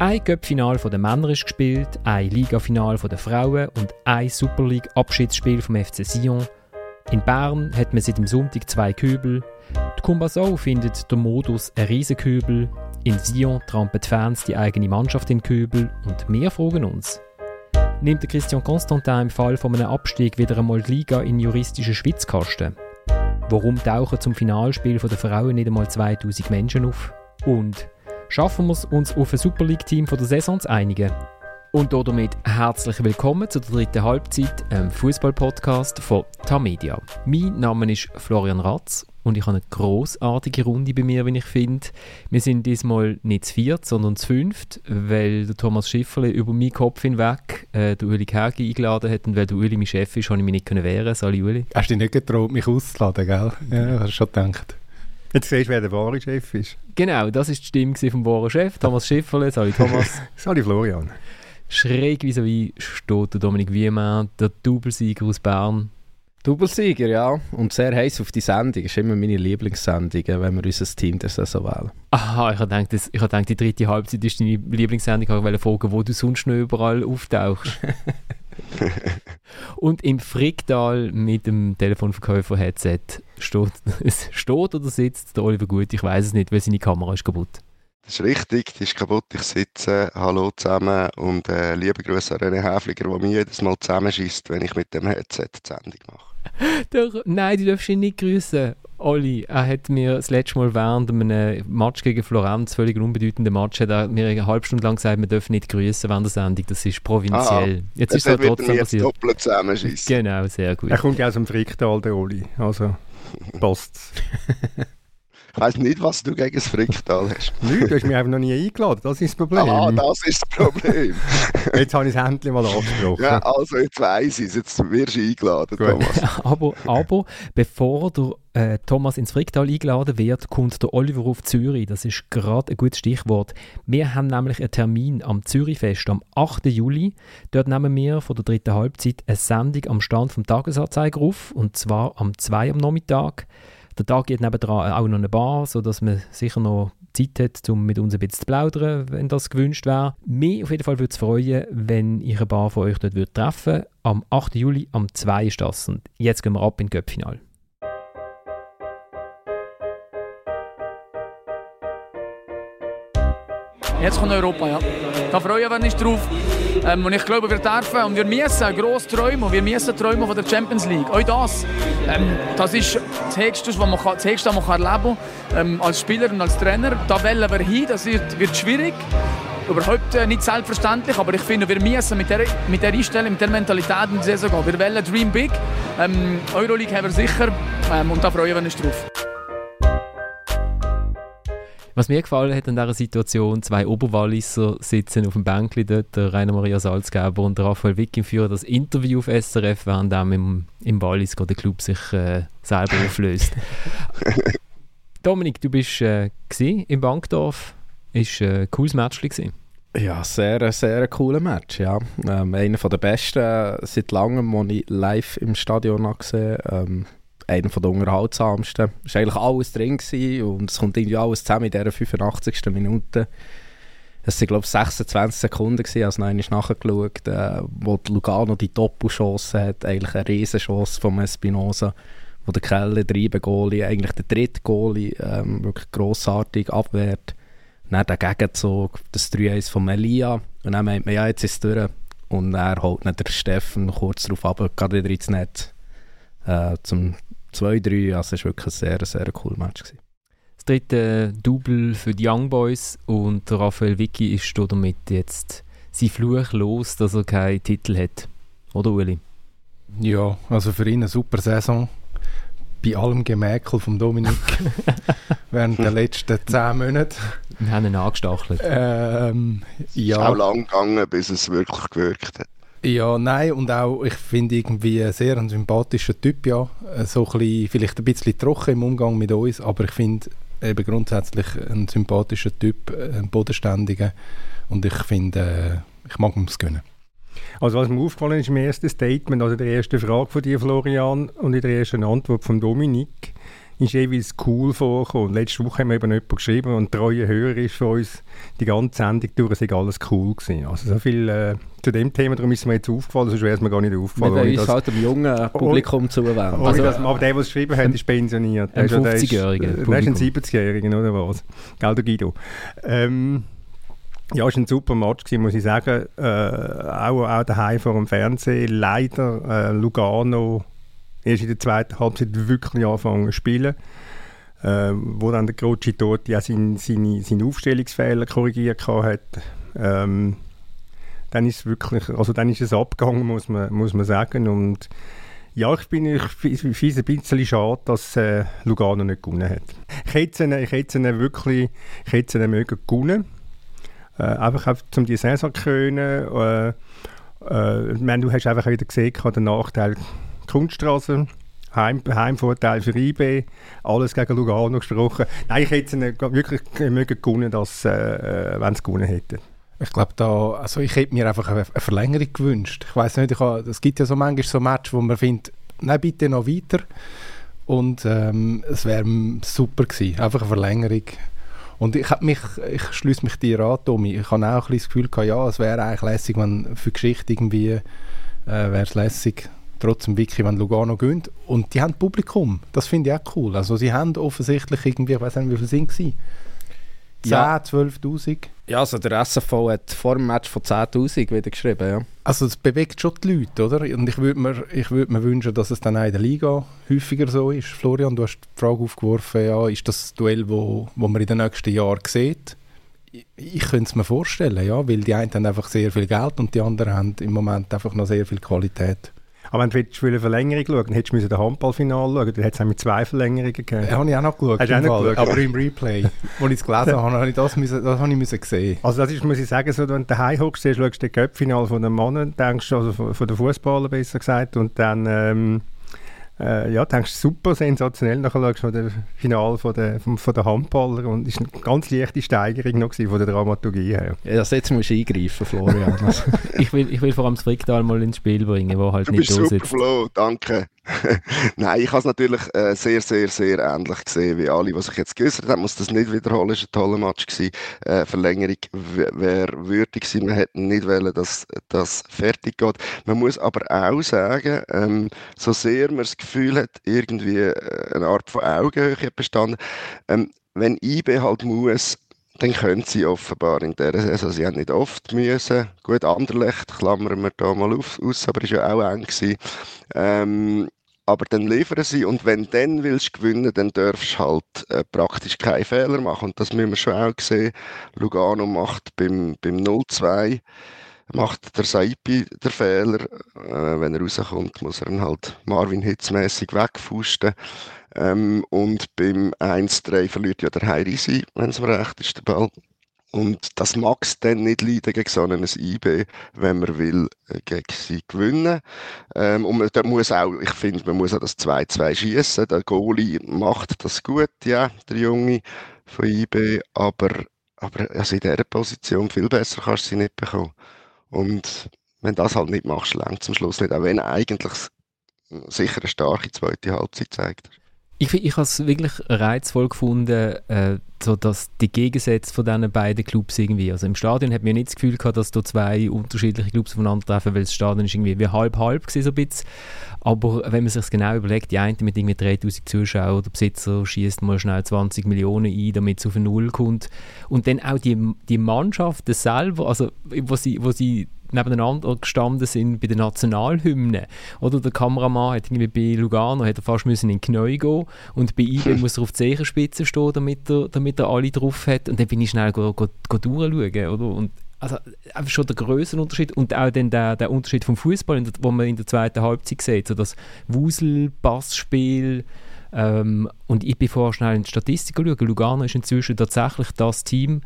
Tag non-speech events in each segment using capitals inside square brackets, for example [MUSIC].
Ein Cup-Final der Männer ist gespielt, ein Liga-Final der Frauen und ein Super League-Abschiedsspiel vom FC Sion. In Bern hat man seit dem Sonntag zwei Kübel. Die Kumbassau findet der Modus ein Riesenkübel. In Sion trampen die Fans die eigene Mannschaft in Kübel und wir fragen uns. Nimmt Christian Constantin im Fall von einem Abstieg wieder einmal die Liga in juristische Schwitzkasten? Warum tauchen zum Finalspiel der Frauen nicht einmal 2000 Menschen auf? Und schaffen wir es, uns auf ein Super League-Team der Saison zu einigen? Und damit herzlich willkommen zu der dritten Halbzeit, einem Fußball-Podcast von Tamedia. Mein Name ist Florian Ratz und ich habe eine großartige Runde bei mir, wie ich finde. Wir sind diesmal nicht zu viert, sondern zu fünft, weil der Thomas Schifferle über meinen Kopf hinweg äh, der Uli Kergi eingeladen hat und weil der Uli mein Chef ist, konnte ich mich nicht wehren. Sali Uli. Hast du dich nicht getraut, mich auszuladen, gell? Ja, hast du schon gedacht. Jetzt siehst du, wer der wahre Chef ist. Genau, das ist die Stimme vom wahren Chef, Thomas Schifferle. Sali Thomas. [LAUGHS] Sali Florian. Schräg wie steht der Dominik Wiemann, der Doublesieger aus Bern. Doublesieger, ja. Und sehr heiß auf die Sendung. Das ist immer meine Lieblingssendung, wenn wir unser Team das so wählen. Aha, ich habe gedacht, das, ich habe gedacht, die dritte Halbzeit ist deine Lieblingssendung. Ich wollte fragen, wo du sonst noch überall auftauchst. [LAUGHS] [LAUGHS] Und im Fricktal mit dem Telefonverkäufer-Headset steht, [LAUGHS] steht oder sitzt der Oliver Gut, ich weiß es nicht, weil seine Kamera ist kaputt. Das ist richtig, die ist kaputt. Ich sitze, hallo zusammen und äh, liebe Grüße an René Häfliger, der mich jedes Mal zusammenschießt, wenn ich mit dem Headset die Sendung mache. [LAUGHS] Doch, nein, du darfst ihn nicht grüßen. Olli, er hat mir das letzte Mal während einem Match gegen Florenz, völlig unbedeutender Match, hat er mir eine halbe Stunde lang gesagt, wir dürfen nicht grüßen während der Sendung, das ist provinziell. Ah, jetzt ist es trotzdem passiert. doppelt zusammenschießen. Genau, sehr gut. Er kommt ja aus dem Fricktal, der Olli, also [LAUGHS] passt's. [LAUGHS] Ich weiss nicht, was du gegen das Fricktal hast. Nein, du hast mich einfach noch nie eingeladen, das ist das Problem. Ah, das ist das Problem. [LAUGHS] jetzt habe ich das Händchen mal angesprochen. Ja, also jetzt weiss ich es, jetzt wirst du eingeladen, Gut. Thomas. [LAUGHS] aber, aber bevor der äh, Thomas ins Fricktal eingeladen wird, kommt der Oliver auf Zürich. Das ist gerade ein gutes Stichwort. Wir haben nämlich einen Termin am Zürichfest am 8. Juli. Dort nehmen wir von der dritten Halbzeit eine Sendung am Stand vom Tagesanzeiger auf, und zwar am 2 am Nachmittag. Der Tag geht nebenan auch noch eine Bar, sodass man sicher noch Zeit hat, um mit uns ein bisschen zu plaudern, wenn das gewünscht wäre. Mich auf jeden Fall würde es freuen, wenn ich ein paar von euch dort würde treffen. Am 8. Juli, am 2 ist das. Und jetzt gehen wir ab in Göppfinal. Jetzt kommt Europa, ja. Da freuen wir uns drauf. Ähm, und ich glaube, wir dürfen und wir müssen gross träumen. Wir müssen träumen von der Champions League. Auch das. Ähm, das ist das Höchste, was man, kann, das Höchste, was man erleben kann. Ähm, als Spieler und als Trainer. Da wollen wir hin. Das wird, wird schwierig. Überhaupt äh, nicht selbstverständlich, aber ich finde, wir müssen mit der, mit der Einstellung, mit der Mentalität in die Saison gehen. Wir wollen Dream Big. Ähm, Euroleague haben wir sicher ähm, und da freuen wir uns drauf. Was mir gefallen hat an dieser Situation, zwei Oberwalliser sitzen auf dem Bänkli dort, der Rainer Maria Salzgeber und der Raphael Wicking führen das Interview auf SRF, während dann im, im Wallis der Club sich äh, selber auflöst. [LAUGHS] Dominik, du bist äh, im Bankdorf. Ist äh, ein cooles Match gewesen. Ja, sehr, sehr cooler Match, ja. Ähm, einer der besten seit langem, den ich live im Stadion gesehen habe. Ähm, einer der unterhaltsamsten. Es war eigentlich alles drin und es kommt irgendwie alles zusammen in dieser 85. Minute. Es waren, glaube ich, 26 Sekunden, gewesen, als ich nachgeschaut äh, wo Lugano die Doppelchance hat, eigentlich eine Riesenchance von Espinosa, wo der Keller, der Goalie, eigentlich der dritte Goalie, ähm, wirklich grossartig abwehrt. Dann der Gegenzug, das 3-1 von Melia. Und dann meint man, ja, jetzt ist es durch. Und er holt dann der Steffen kurz darauf ab, gerade wieder ins Netz äh, zum 2-3. Also es war wirklich ein sehr, sehr cooles Match. Gewesen. Das dritte Double für die Young Boys und Raphael Vicky ist damit jetzt sein Fluch los, dass er keinen Titel hat. Oder Uli? Ja, also für ihn eine super Saison. Bei allem Gemäkel von Dominik [LAUGHS] während der letzten zehn Monate. Wir haben ihn angestachelt. Ähm, ja. Es ist auch lang gegangen, bis es wirklich gewirkt hat. Ja, nein, und auch, ich finde irgendwie sehr ein sympathischer Typ, ja. So ein bisschen, vielleicht ein bisschen trocken im Umgang mit uns, aber ich finde eben grundsätzlich ein sympathischer Typ, ein bodenständiger und ich finde, äh, ich mag ihm es gönnen. Also was mir aufgefallen ist im ersten Statement, also der ersten Frage von dir, Florian, und in der ersten Antwort von Dominik, ist jeweils cool vorgekommen. Letzte Woche haben wir eben jemand geschrieben und treue Hörer ist für uns die ganze Sendung durch, es alles cool gewesen. Also so viel äh, zu dem Thema, darum ist mir jetzt aufgefallen, sonst wäre es mir gar nicht aufgefallen. Wir wollen uns halt dem jungen Publikum zuwenden. Also, das, aber der, der es geschrieben hat, ist pensioniert. Ein 50-Jähriger. Der ist ein 70-Jähriger, oder was? Gell, der Guido. Ähm, ja, es war ein super Match, gewesen, muss ich sagen. Äh, auch, auch daheim vor dem Fernsehen. Leider äh, Lugano erst in der zweiten Halbzeit wirklich angefangen zu spielen. Äh, wo dann der Croci dort ja seine, seine, seine Aufstellungsfehler korrigiert hat. Ähm, dann ist es wirklich, also dann ist es abgegangen, muss man, muss man sagen. Und ja, ich bin ich, ein bisschen schade, dass äh, Lugano nicht gewonnen hat. Ich hätte sie, ich hätte wirklich, ich hätte sie mögen gewonnen. Äh, einfach um die Saison zu können. Äh, äh, du hast einfach wieder gesehen, den Nachteil Kunststraße. Heim, Heimvorteil für IB, alles gegen Lugano gesprochen. Nein, ich hätte es wirklich mögen gewonnen, äh, äh wenn sie gewonnen hätten. Ich glaube, da, also ich hätte mir einfach eine, Verlängerung gewünscht. Ich weiß nicht, es gibt ja so manchmal so Matches, wo man findet, nein, bitte noch weiter. Und ähm, es wäre super gewesen, einfach eine Verlängerung. Und ich, mich, ich schließe mich dir an, Tommy. Ich habe auch ein das Gefühl gehabt, ja, es wäre eigentlich lässig, wenn für Geschichte irgendwie äh, wäre es lässig, trotzdem wirklich, wenn Lugano gönnt. Und die haben Publikum. Das finde ich auch cool. Also sie haben offensichtlich irgendwie, ich weiß nicht, wie viele sind es? 10, ja. 12'000? Ja, also der SFV hat vor dem Match von 10'000 wieder geschrieben, ja. Also es bewegt schon die Leute, oder? Und ich würde mir, würd mir wünschen, dass es dann auch in der Liga häufiger so ist. Florian, du hast die Frage aufgeworfen, ja, ist das das Duell, wo, wo man in den nächsten Jahren sieht? Ich, ich könnte es mir vorstellen, ja, weil die einen haben einfach sehr viel Geld und die anderen haben im Moment einfach noch sehr viel Qualität. Aber wenn du eine Verlängerung schauen dann hättest du den Handballfinal schauen Dann hätte es mit zwei Verlängerungen gegeben. Ja, habe ich auch noch geschaut. Du auch noch geschaut? Aber im Replay, [LAUGHS] wo ich es gelesen habe, habe ich das, müssen, das habe ich müssen sehen. Also das ist, muss ich sagen, so, wenn du daheim hockst, schaust du das Cup-Final von den Männern, denkst also von, von den Fußballern besser gesagt, und dann... Ähm, äh, ja, denkst du, super sensationell. Nachher schaust du das Finale von der, von, von der Handballer und es war eine ganz leichte Steigerung noch von der Dramaturgie her. Ja, also jetzt musst du eingreifen, Florian. [LAUGHS] ich, will, ich will vor allem das Fricktal mal ins Spiel bringen, wo halt du nicht bist super, Flo, danke. [LAUGHS] Nein, ich habe es natürlich äh, sehr, sehr, sehr ähnlich gesehen wie alle, was ich jetzt geäußert habe. muss das nicht wiederholen, es war ein toller Match. Gewesen. Äh, Verlängerung wäre würdig gewesen. Man hätte nicht wollen, dass das fertig geht. Man muss aber auch sagen, ähm, so sehr man das Gefühl hat, irgendwie äh, eine Art von Augenhöhe bestanden, ähm, wenn IB halt muss, dann können sie offenbar in der Saison, sie haben nicht oft müssen. Gut, Anderlecht klammern wir da mal auf, aus, aber ist ja auch eng gewesen. Ähm, aber dann liefern sie und wenn dann willst gewinnen, dann darfst du halt äh, praktisch keine Fehler machen und das müssen wir schon auch sehen. Lugano macht beim, beim 0-2 macht der Saipi den Fehler. Äh, wenn er rauskommt, muss er ihn halt Marvin Hitzmäßig wegfusten. Ähm, und beim 1-3 verliert ja der Heirisi, wenn es mir recht ist, der Ball. Und das mag es dann nicht leiden gegen so einen IB, wenn man will, äh, gegen sie gewinnen. Ähm, und man da muss auch, ich finde, man muss auch das 2-2 schießen. Der Goalie macht das gut, ja, der Junge von IB, aber, aber also in dieser Position viel besser kannst du sie nicht bekommen. Und wenn das halt nicht machst, längt zum Schluss nicht, auch wenn eigentlich sicher eine starke zweite Halbzeit zeigt. Ich, ich habe es wirklich reizvoll gefunden, äh, so dass die Gegensätze von diesen beiden Clubs irgendwie, also im Stadion hat man nicht das Gefühl gehabt, dass da zwei unterschiedliche Clubs aufeinandertreffen, weil das Stadion ist irgendwie wie halb-halb so ein bisschen. Aber wenn man sich genau überlegt, die eine mit irgendwie 3000 Zuschauern, der Besitzer schießt mal schnell 20 Millionen ein, damit es auf eine Null kommt. Und dann auch die, die Mannschaft selber, also wo sie, wo sie nebeneinander gestanden sind bei den Nationalhymnen. Oder der Kameramann hat irgendwie bei Lugano hat er fast müssen in den Knie gehen und bei ihm [LAUGHS] muss er auf die Zehenspitze stehen, damit er, damit er alle drauf hat. Und dann bin ich schnell go, go, go durchschauen. Oder? Und also einfach schon der größere Unterschied und auch dann der, der Unterschied vom Fußball, wo man in der zweiten Halbzeit sieht, so das Wusel-Passspiel. Ähm, und ich bin vorher schnell in die Statistik schauen. Lugano ist inzwischen tatsächlich das Team,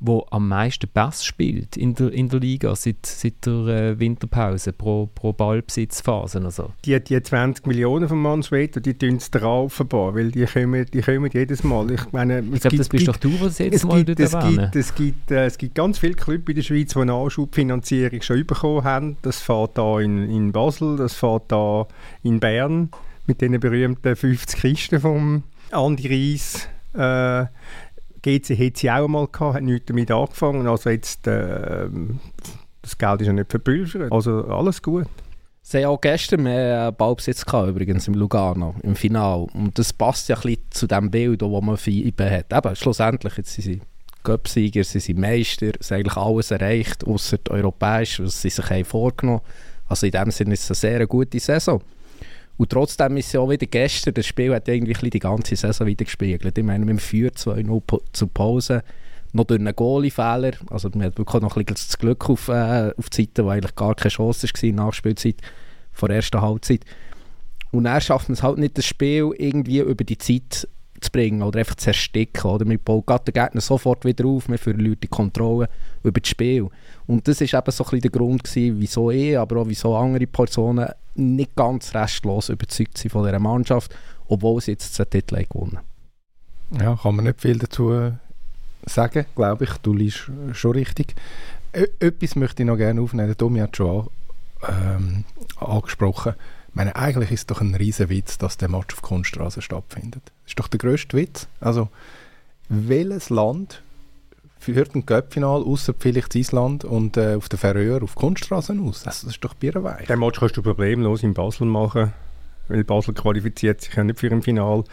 wo am meisten Pass spielt in der, in der Liga seit, seit der äh, Winterpause pro, pro Ballbesitzphase. Also. Die, die 20 Millionen von Mannswetter, die tun es drauf offenbar, weil die kommen, die kommen jedes Mal. Ich, meine, ich glaube, das bist doch du, was jetzt mal gibt, es gibt, es, gibt, äh, es gibt ganz viele Clubs in der Schweiz, die eine Anschubfinanzierung schon bekommen haben. Das fährt da in, in Basel, das fährt da in Bern mit den berühmten 50 Kisten vom Andi Reis, äh, GC hat sie auch einmal gehabt, hat nichts damit angefangen. Also jetzt, äh, das Geld ist ja nicht verpulvert. Also alles gut. Sie haben auch gestern mehr Ballbesitz gehabt, übrigens im Lugano, im Finale. Und das passt ja ein bisschen zu dem Bild, das man für IBE hat. Eben, schlussendlich, jetzt sind sie Cup-Sieger, sie sind Meister, sie haben eigentlich alles erreicht, außer europäisch, was sie sich haben vorgenommen Also in dem Sinne ist es eine sehr gute Saison. Und trotzdem ist es auch wieder gestern, das Spiel hat irgendwie die ganze Saison wieder gespiegelt. Ich meine, wir führen 2-0 zur Pause, noch durch einen Goalie-Fehler, also wir hatten wirklich noch ein bisschen das Glück auf, äh, auf die Seite, wo eigentlich gar keine Chance war, Nachspielzeit vor der ersten Halbzeit. Und er schafft man es halt nicht, das Spiel irgendwie über die Zeit zu bringen oder einfach zu ersticken. Oder? Wir bauen den Gegner sofort wieder auf, wir verlieren die Kontrolle über das Spiel. Und das war eben so ein bisschen der Grund, gewesen, wieso ich, aber auch wieso andere Personen nicht ganz restlos überzeugt sind von dieser Mannschaft, obwohl sie jetzt den Titel gewonnen Ja, kann man nicht viel dazu sagen, glaube ich. Du liest schon richtig. Etwas möchte ich noch gerne aufnehmen. Domi hat schon ähm, angesprochen. Meine, eigentlich ist es doch ein riesen Witz, dass der Match auf Kunststraße stattfindet. Das ist doch der grösste Witz. Also, welches Land führt ein Cup-Final, außer vielleicht Island und äh, auf der Färöer auf Kunststraßen aus? Also, das ist doch bierweich. Den Match kannst du problemlos in Basel machen weil Basel qualifiziert sich ja nicht für ein Final.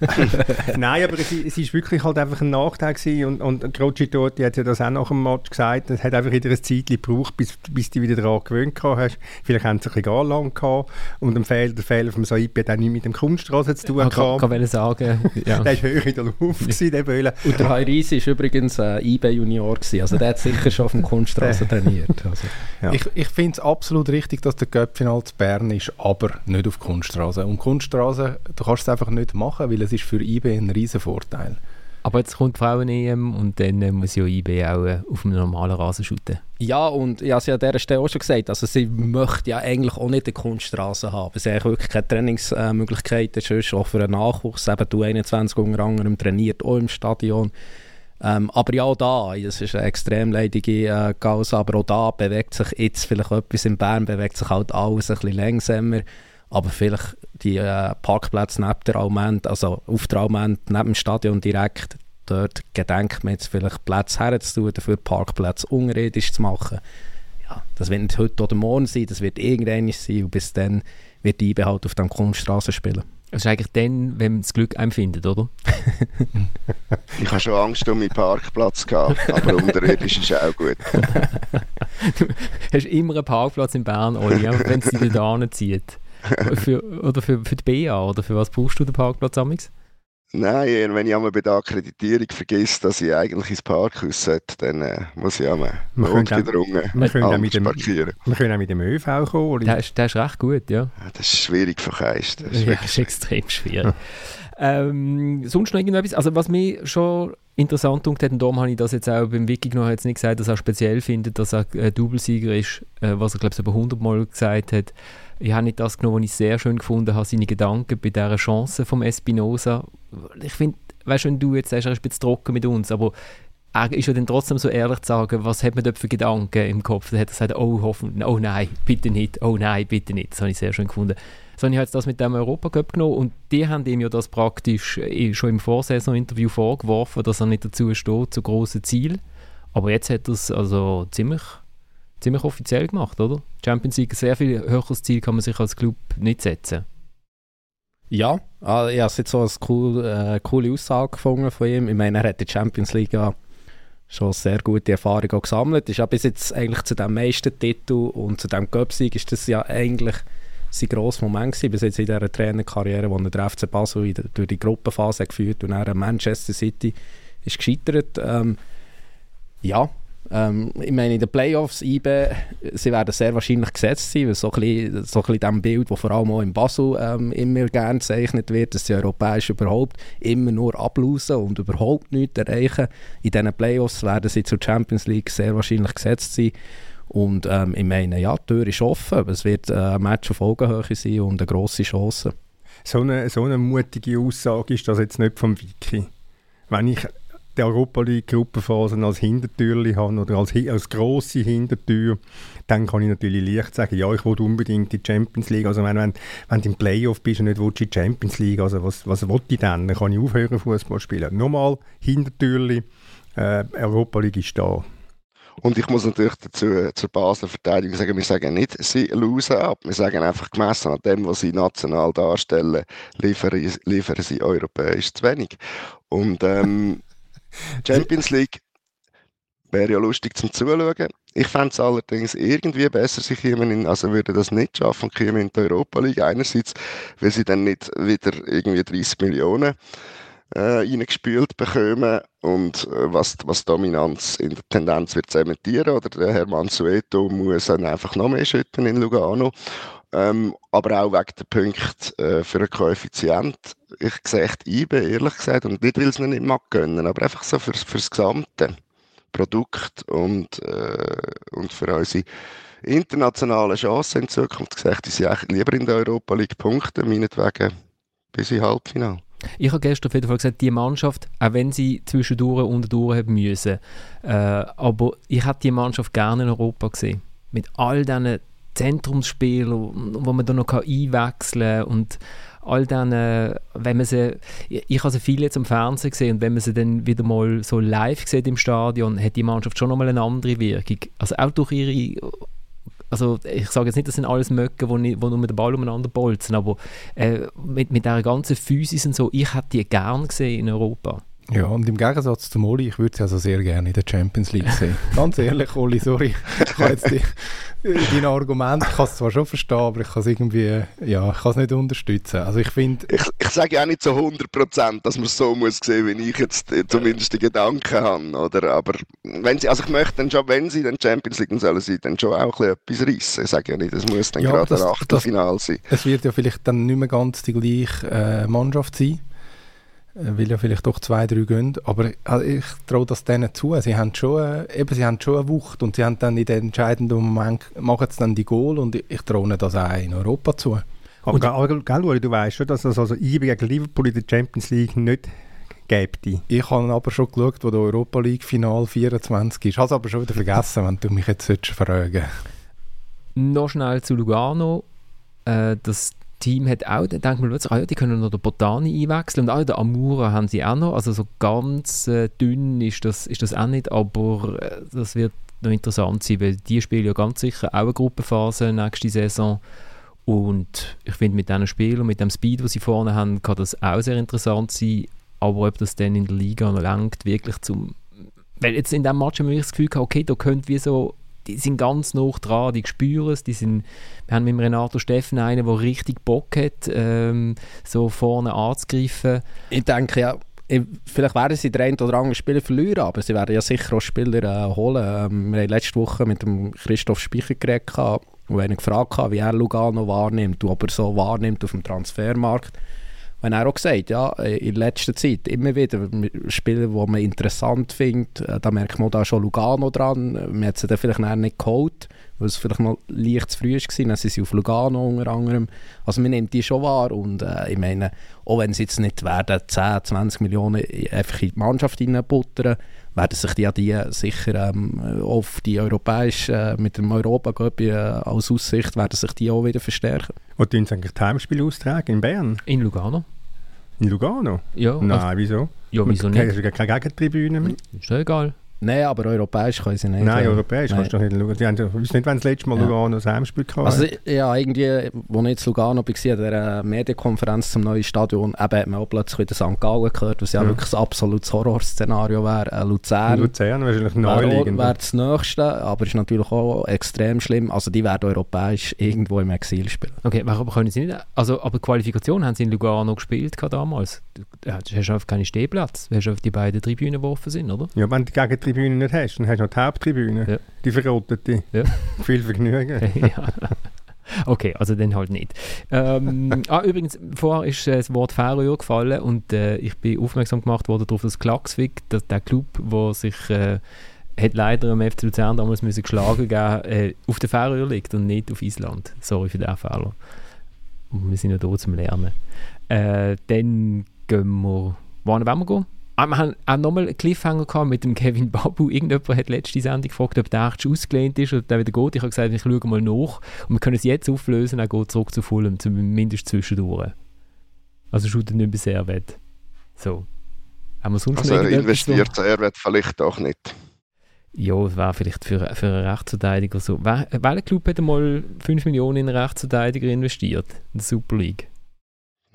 [LAUGHS] Nein, aber es, es ist wirklich halt einfach ein Nachteil gewesen und, und Croci Totti hat ja das auch nach dem Match gesagt, es hat einfach wieder ein Zeit gebraucht, bis, bis du wieder daran gewöhnt hast. Vielleicht haben sie ein bisschen gar lang gehabt und der Fehler, der Fehler vom Saib hat auch nichts mit dem Kunststraße zu tun gehabt. Kann, kann sagen, [LAUGHS] ja. der war höher in der Luft, gewesen, der Böhle. Und der Hairisi war übrigens ein IB-Junior, also der hat sicher schon auf dem Kunststraße [LAUGHS] trainiert. Also. Ja. Ich, ich finde es absolut richtig, dass der Göppfinal zu Bern ist, aber nicht auf Kunststraße. Kunststraße. Und Kunststraße, du kannst es einfach nicht machen, weil es ist für IB ein riesen Vorteil. Aber jetzt kommt Frauen-EM und dann äh, muss ja IB auch äh, auf einem normalen Rasen shooten. Ja, und ich habe es ja an dieser Stelle auch schon gesagt, also sie möchte ja eigentlich auch nicht eine Kunststraße haben. Sie haben wirklich keine Trainingsmöglichkeiten, sonst auch für einen Nachwuchs. Eben du 21 unter anderem trainiert auch im Stadion. Ähm, aber ja, auch da, es ist eine extrem leidige äh, Gause, aber auch da bewegt sich jetzt vielleicht etwas in Bern, bewegt sich halt alles ein bisschen langsamer aber vielleicht die äh, Parkplätze neben der Alment, also auf der Alment, neben dem Stadion direkt, dort gedenkt man jetzt vielleicht Plätze herzutun, dafür Parkplätze unirdisch zu machen. Ja, das wird nicht heute oder morgen sein, das wird irgendwann sein und bis dann wird die halt auf der Kunststraße spielen. Das ist eigentlich dann, wenn man das Glück empfindet, oder? [LAUGHS] ich habe schon Angst um meinen Parkplatz gehabt, aber unterirdisch ist auch gut. [LAUGHS] du hast immer einen Parkplatz in Bern, Oli, wenn es dich da zieht [LAUGHS] für, oder für, für die BA? Oder für was brauchst du den Parkplatz amix? Nein, wenn ich einmal bei der Akkreditierung vergesse, dass ich eigentlich ins Parkhaus sollte, dann äh, muss ich einmal notgedrungen parkieren. Wir können auch mit dem ÖV kommen. Oder? Der, ist, der ist recht gut, ja. ja das ist schwierig verkeist. Das ist, ja, ist extrem schwierig. [LAUGHS] ähm, sonst noch irgendetwas? Also was mir schon interessant und darum habe ich das jetzt auch beim Wiki noch jetzt nicht gesagt, dass er speziell findet, dass er äh, Doublesieger ist, äh, was er glaube ich über 100 Mal gesagt hat ich habe nicht das genommen, was ich sehr schön gefunden habe, seine Gedanken bei dieser Chance vom Espinosa. Ich finde, weißt du, wenn du jetzt sagst, er ist ein bisschen trocken mit uns, aber er ist ja dann trotzdem so ehrlich zu sagen, was hat man dort für Gedanken im Kopf? Dann hat er gesagt, oh, hoffentlich, oh nein, bitte nicht, oh nein, bitte nicht. Das habe ich sehr schön gefunden. So habe ich jetzt das mit dem Europacup genommen und die haben ihm ja das praktisch eh schon im Vorsaison-Interview vorgeworfen, dass er nicht dazu steht, zu grossen Ziel. Aber jetzt hat er es also ziemlich ziemlich offiziell gemacht, oder? Champions League, sehr viel höheres Ziel kann man sich als Club nicht setzen. Ja, ah, ich habe jetzt so eine cool, äh, coole Aussage gefunden von ihm. Ich meine, er hat die Champions League ja schon sehr gute Erfahrungen gesammelt. Ist ja bis jetzt eigentlich zu dem meisten Titel und zu dem Cup-Sieg ist das ja eigentlich sein grosser Moment gewesen, bis jetzt in dieser Trainerkarriere, wo er den FC Basel durch die Gruppenphase geführt und dann Manchester City ist gescheitert. Ähm, ja, ähm, ich meine, in den Playoffs, IBE, sie werden sehr wahrscheinlich gesetzt sein, weil so ein bisschen, so ein bisschen dem Bild, das vor allem auch in Basel ähm, immer gerne gezeichnet wird, dass sie europäisch überhaupt immer nur ablosen und überhaupt nichts erreichen. In diesen Playoffs werden sie zur Champions League sehr wahrscheinlich gesetzt sein. Und ähm, ich meine, ja, die Tür ist offen, es wird äh, ein Match auf Augenhöhe sein und eine grosse Chance. So eine, so eine mutige Aussage ist das jetzt nicht vom Wiki. Wenn ich die Europa League Gruppenphasen als Hintertürli habe oder als, als grosse Hintertür, dann kann ich natürlich leicht sagen, ja, ich will unbedingt die Champions League. Also wenn, wenn, wenn du im Playoff bist und nicht willst, die Champions League, also was, was will ich dann? Dann kann ich aufhören Fußball spielen. Nochmal, Hintertürli, äh, Europa League ist da. Und ich muss natürlich dazu zur Basler Verteidigung sagen, wir sagen nicht, sie losen ab. Wir sagen einfach, gemessen an dem, was sie national darstellen, liefern, liefern sie europäisch zu wenig. Und ähm, Champions League wäre ja lustig zum Zuschauen. Ich fände es allerdings irgendwie besser, sie kämen in, also würde das nicht schaffen kämen in die Europa League. Einerseits, weil sie dann nicht wieder irgendwie 30 Millionen äh, reingespült bekommen und äh, was, was Dominanz in der Tendenz wird zementieren oder der Hermann Sueto muss dann einfach noch mehr schütten in Lugano. Ähm, aber auch wegen der Punkte äh, für einen Koeffizient. Ich sehe echt IBE, ehrlich gesagt, und nicht, weil es nicht mag gönnen, aber einfach so für, das gesamte Produkt und, äh, und für unsere internationalen Chancen in Zukunft gesagt, die sie lieber in der Europa League punkten, meinetwegen bis in Halbfinale. Ich habe gestern auf jeden Fall gesagt, die Mannschaft, auch wenn sie zwischendurch und durch haben müssen, äh, aber ich hätte die Mannschaft gerne in Europa gesehen. Mit all diesen Zentrumsspielern, wo man dann noch einwechseln kann und all diesen, wenn man sie, ich habe sie viel jetzt am Fernsehen gesehen und wenn man sie dann wieder mal so live sieht im Stadion, hat die Mannschaft schon nochmal eine andere Wirkung. Also auch durch ihre also ich sage jetzt nicht, das sind alles Möcke, wo, wo nur mit dem Ball umeinander bolzen, aber äh, mit, mit dieser ganzen Physis und so, ich hätte die gern gesehen in Europa. Ja, und im Gegensatz zum Oli, ich würde sie also sehr gerne in der Champions League sehen. [LAUGHS] Ganz ehrlich, Oli, sorry. Ich kann jetzt die, dein Argument, ich kann es zwar schon verstehen, aber ich kann es irgendwie, ja, ich kann es nicht unterstützen. Also ich finde... Ich, ich sage ja nicht zu 100%, dass man es so muss sehen, wie ich jetzt äh, zumindest die Gedanken habe, oder? Aber wenn sie, also ich möchte dann schon, wenn sie dann Champions League sollen sie dann schon auch ein bisschen etwas reissen. Ich sage ja nicht, es muss dann ja, gerade das, ein Achtelfinal sein. Es wird ja vielleicht dann nicht mehr ganz die gleiche äh, Mannschaft sein weil ja vielleicht doch zwei, drei gehen. Aber also ich traue das denen zu. Sie haben schon, äh, eben, sie haben schon eine Wucht und sie haben dann in den entscheidenden Moment machen sie dann die Goal und ich traue ihnen das auch in Europa zu. Aber, aber gell, du weißt schon, dass es also IB gegen Liverpool in der Champions League nicht gäbe. Ich habe aber schon geschaut, wo der Europa League Final 24 ist. Ich habe es aber schon wieder vergessen, wenn du mich jetzt fragen Noch schnell zu Lugano. Äh, das Team hat auch, dann denkt man plötzlich, ah ja, die können noch den Botani einwechseln und auch den Amura haben sie auch noch, also so ganz äh, dünn ist das, ist das auch nicht, aber äh, das wird noch interessant sein, weil die spielen ja ganz sicher auch eine Gruppenphase nächste Saison. Und ich finde mit diesen Spielern, mit dem Speed, den sie vorne haben, kann das auch sehr interessant sein, aber ob das dann in der Liga noch langt, wirklich zum weil jetzt in diesem Match haben wir das Gefühl okay, da könnte wie so die sind ganz nah dran, die spüren es. Die sind, wir haben mit Renato Steffen einen, der richtig Bock hat, ähm, so vorne anzugreifen. Ich denke ja, vielleicht werden sie den einen oder anderen Spieler verlieren, aber sie werden ja sicher auch Spieler äh, holen. Ähm, wir haben letzte Woche mit dem Christoph Speicher geredet, wo ihn gefragt wie er Lugano wahrnimmt, ob er so wahrnimmt auf dem Transfermarkt wenn er auch gesagt ja, in letzter Zeit immer wieder Spiele, die man interessant findet, äh, da merkt man da schon Lugano dran. Man hat sie dann vielleicht nicht geholt, weil es vielleicht noch leicht zu früh war. Dann sind sie auf Lugano unter anderem. Also man nimmt die schon wahr und äh, ich meine, auch wenn sie jetzt nicht werden 10, 20 Millionen einfach in die Mannschaft reinbuttern, werden sich die, die sicher ähm, auf die europäische, äh, mit dem europa äh, als Aussicht, werden sich die auch wieder verstärken. Und tun sie eigentlich die Heimspiele austragen in Bern? In Lugano. In Lugano? Ja. Nein, also, wieso? Ja, wieso nicht? Hast du keine Gegentribüne mehr? Ist doch egal. Nein, aber europäisch können sie nicht. Nein, europäisch kannst du doch nicht schauen. Sie haben, ich weiß nicht, wann das letzte Mal ja. Lugano ein Heimspiel hatten. Also ja, irgendwie, als ich jetzt Lugano war, an der Medienkonferenz zum neuen Stadion, eben hat man auch plötzlich wieder St. Gallen gehört, was ja, ja. wirklich ein absolutes Horrorszenario wäre. Äh, Luzern, Luzern wahrscheinlich naheliegend. Wäre das Nächste, aber ist natürlich auch extrem schlimm. Also die werden europäisch irgendwo im Exil spielen. Okay, warum können sie nicht? Also, aber Qualifikation haben sie in Lugano gespielt damals. Du hast einfach keinen Stehplatz. Du hast auf die beiden Tribünen geworfen sind, oder? Ja, wenn die Gegentribüne nicht hast, dann hast du noch die Haupttribüne, ja. die verrottete. Ja. [LAUGHS] Viel Vergnügen. [LAUGHS] ja. Okay, also dann halt nicht. Ähm, [LAUGHS] ah, übrigens, vorher ist äh, das Wort Färöer gefallen und äh, ich bin aufmerksam gemacht worden darauf, dass Klaxvik, dass der Club, der sich äh, hat leider am FC Luzern damals müssen geschlagen geben, äh, auf der Färöer liegt und nicht auf Island. Sorry für den Fehler. Wir sind ja da zum Lernen. Äh, dann gehen wir, wohin wollen wir gehen? Ah, wir haben auch nochmal einen Cliffhanger gehabt mit dem Kevin Babu. Irgendjemand hat letzte Sendung gefragt, ob der echt ausgelehnt ist oder der wieder geht. Ich habe gesagt, ich schaue mal nach. Und wir können es jetzt auflösen, er geht zurück zu Fulham, zumindest zwischendurch. Also schaut er nicht mehr sehr wett. So. Haben wir sonst Also er investiert sehr, wird vielleicht auch nicht. Ja, es wäre vielleicht für, für einen Rechtsverteidiger so. Welcher Club hat einmal 5 Millionen in einen Rechtsverteidiger investiert? In der Super League.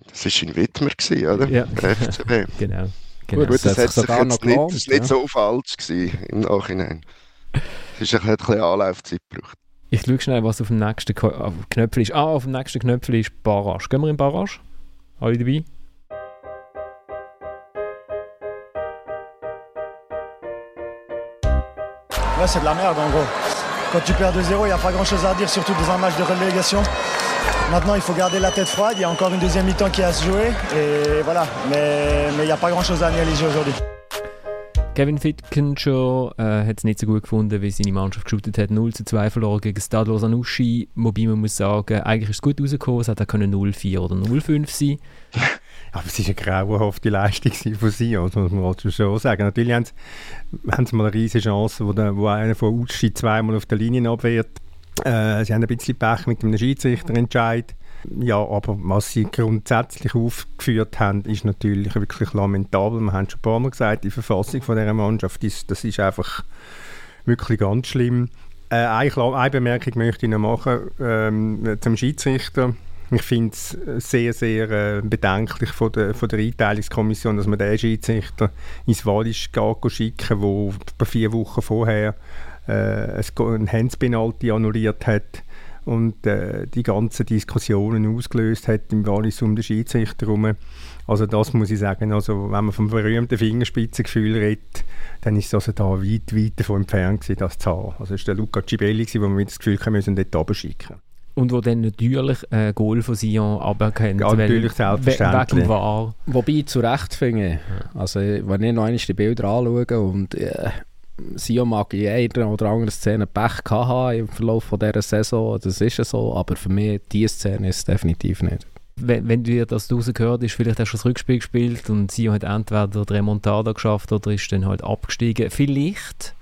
Das war in Wittmer, gewesen, oder? Ja. FCB. [LAUGHS] Genau. Genau. Gut, das, das hat hat sogar noch jetzt nicht, gelohnt, das ist nicht ja. so falsch gewesen im Nachhinein. Es ist ein bisschen Anlaufzeit gebraucht. Ich schaue schnell, was auf dem nächsten dem Knöpfel ist. Ah, auf dem nächsten Knöpfel ist Barrage. Gehen wir in Barrage? Alle dabei? Ouais, c'est de la merde en gros. Quand tu perds 2-0, il n'y a pas grand chose à dire, surtout dans un match de relégation. Maintenant, il faut garder la tête froide. Il y a encore une deuxième mi-temps qui a à se jouer. Et voilà. Mais mais il n'y a pas grand chose à analyser aujourd'hui. Kevin Fittenshaw äh, hat es nicht so gut gefunden, wie seine Mannschaft geshootet hat. 0 zu 2 verloren gegen Stade Sanussi. Wobei man muss sagen, eigentlich ist es gut rausgekommen. Es hätte auch können 0-4 oder 0-5 sein [LAUGHS] Aber es war eine grauenhafte Leistung von sie, das muss man also schon sagen. Natürlich haben sie, haben sie mal eine riesige Chance, wo, der, wo einer von Utschi zweimal auf der Linie abwehrt. Äh, sie haben ein bisschen Pech mit dem Schiedsrichterentscheid. Ja, aber was sie grundsätzlich aufgeführt haben, ist natürlich wirklich lamentabel. Wir haben schon ein paar Mal gesagt, die Verfassung von dieser Mannschaft, ist, das ist einfach wirklich ganz schlimm. Äh, eine, eine Bemerkung möchte ich noch machen ähm, zum Schiedsrichter. Ich finde es sehr, sehr äh, bedenklich von der, von der Einteilungskommission, dass man den Schiedsrichter ins Wallis schicken, etwa vier Wochen vorher äh, ein Handspenalty annulliert hat und äh, die ganzen Diskussionen ausgelöst hat im Wallis um den Schiedsrichter herum. Also das muss ich sagen, also wenn man vom berühmten Fingerspitzengefühl redet, dann ist es also da weit, weit davon entfernt gewesen, das zu haben. Also es war der Luca Cibelli, wo wir das Gefühl hatten, wir müssen dort. Und wo dann natürlich ein Goal von Sion aberkennt. Ja, natürlich, selbstverständlich. Wegen dem War. Wobei zu Recht finde ich. Also, wenn ich noch einmal die Bilder anschaue und äh, Sion mag in einer oder anderen Szene Pech gehabt haben im Verlauf von dieser Saison, das ist ja so, aber für mich, diese Szene ist es definitiv nicht. Wenn, wenn du das rausgehört hast, vielleicht hast du das Rückspiel gespielt und Sion hat entweder die Remontada geschafft oder ist dann halt abgestiegen. Vielleicht,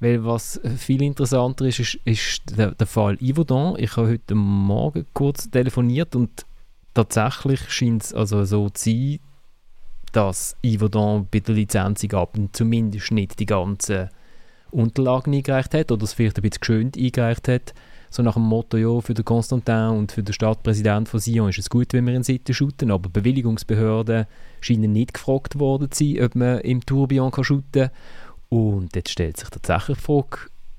weil was viel interessanter ist, ist, ist der, der Fall Yverdon. Ich habe heute Morgen kurz telefoniert und tatsächlich scheint es also so zu sein, dass Yverdon bei der Lizenzgabe zumindest nicht die ganzen Unterlagen eingereicht hat oder es vielleicht ein bisschen geschönt eingereicht hat. So nach dem Motto, ja, für den Constantin und für den Stadtpräsident von Sion ist es gut, wenn wir in Seite shooten, aber Bewilligungsbehörden scheinen nicht gefragt worden zu sein, ob man im Tourbillon kann shooten Und jetzt stellt sich tatsächlich die Frage,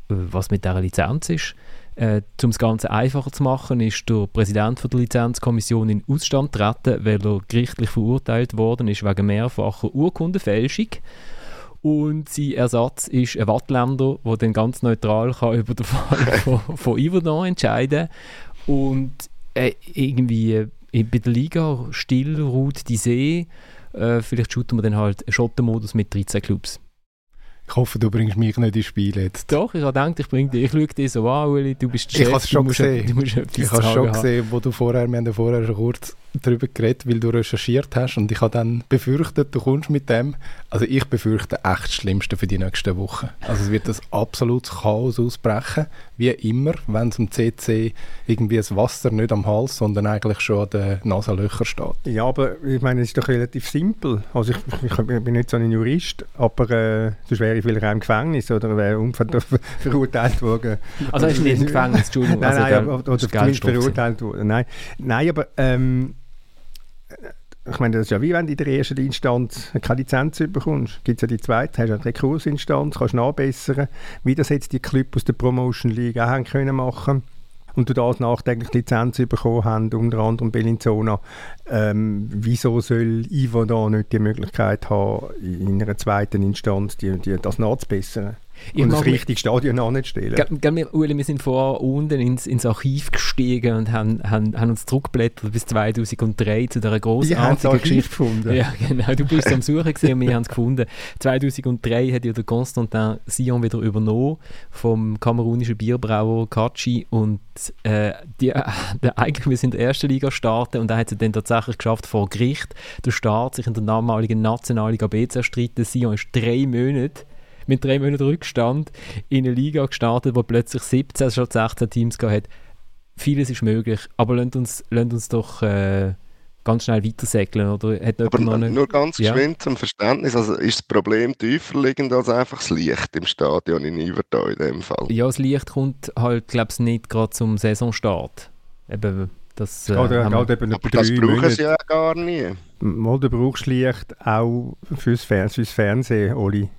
was mit dieser Lizenz ist. Äh, um das Ganze einfacher zu machen, ist der Präsident von der Lizenzkommission in Ausstand getreten, weil er gerichtlich verurteilt worden ist wegen mehrfacher Urkundenfälschung. Und sein Ersatz ist ein Wattländer, der dann ganz neutral kann [LAUGHS] über den Fall [LAUGHS] von, von Yverdon entscheiden Und äh, irgendwie äh, bei der Liga still ruht die See. Äh, vielleicht shooten wir dann halt einen Schottenmodus mit 13 Clubs. Ich hoffe, du bringst mich nicht ins Spiel jetzt. Doch, ich habe gedacht, ich bringe dich. Ich schaue dich so an, Uli, du bist der Ich habe es schon gesehen. Ich habe schon sagen haben. gesehen, wo du vorher, wir haben ja vorher schon kurz darüber geredet, weil du recherchiert hast und ich habe dann befürchtet, du kommst mit dem. Also ich befürchte echt das Schlimmste für die nächsten Wochen. Also es wird ein absolutes Chaos ausbrechen, wie immer, wenn es im CC irgendwie das Wasser nicht am Hals, sondern eigentlich schon an den Nasenlöchern steht. Ja, aber ich meine, es ist doch relativ simpel. Also ich, ich, ich bin nicht so ein Jurist, aber äh, sonst wäre ich vielleicht auch im Gefängnis oder wäre [LAUGHS] verurteilt worden. Also er ist nicht im Gefängnis, Entschuldigung. Nein, also nein, aber, oder zumindest verurteilt worden. Nein, nein aber ähm, ich meine, das ist ja wie wenn du in der ersten Instanz keine Lizenz bekommst. Gibt es ja die zweite, hast du eine Rekursinstanz, kannst nachbessern, wie das jetzt die Club aus der Promotion League auch haben können machen und du das nachträglich Lizenz bekommen haben, unter anderem Bellinzona, ähm, wieso soll Ivo da nicht die Möglichkeit haben, in einer zweiten Instanz die, die, das nachzubessern? Ich und das richtige Stadion noch nicht stellen. Wir, Uli, wir sind vorher unten ins, ins Archiv gestiegen und haben, haben, haben uns zurückgeblättert bis 2003 zu dieser großartigen Geschichte. gefunden. Ja, genau. Du bist am Suchen gesehen und wir [LAUGHS] haben es gefunden. 2003 hat ja der Constantin Sion wieder übernommen vom kamerunischen Bierbrauer Kachi und äh, die, äh, eigentlich wir sind in der ersten Liga starten und er hat es dann tatsächlich geschafft vor Gericht der Staat sich in der damaligen Nationalliga B zu erstreiten. Sion ist drei Monate mit drei Monaten Rückstand in eine Liga gestartet, wo plötzlich 17 statt 16 Teams hat. Vieles ist möglich, aber lasst uns, lasst uns doch äh, ganz schnell weitersegeln. Oder hat aber noch eine... Nur ganz geschwind ja? zum Verständnis, also ist das Problem tiefer liegend als einfach das Licht im Stadion in Iverton in dem Fall? Ja, das Licht kommt halt, glaube ich, nicht gerade zum Saisonstart. Eben, das, äh, geht, geht eben aber das brauchen sie ja gar nie. Mal, du brauchst Licht auch fürs, Fer fürs Fernsehen, Oli.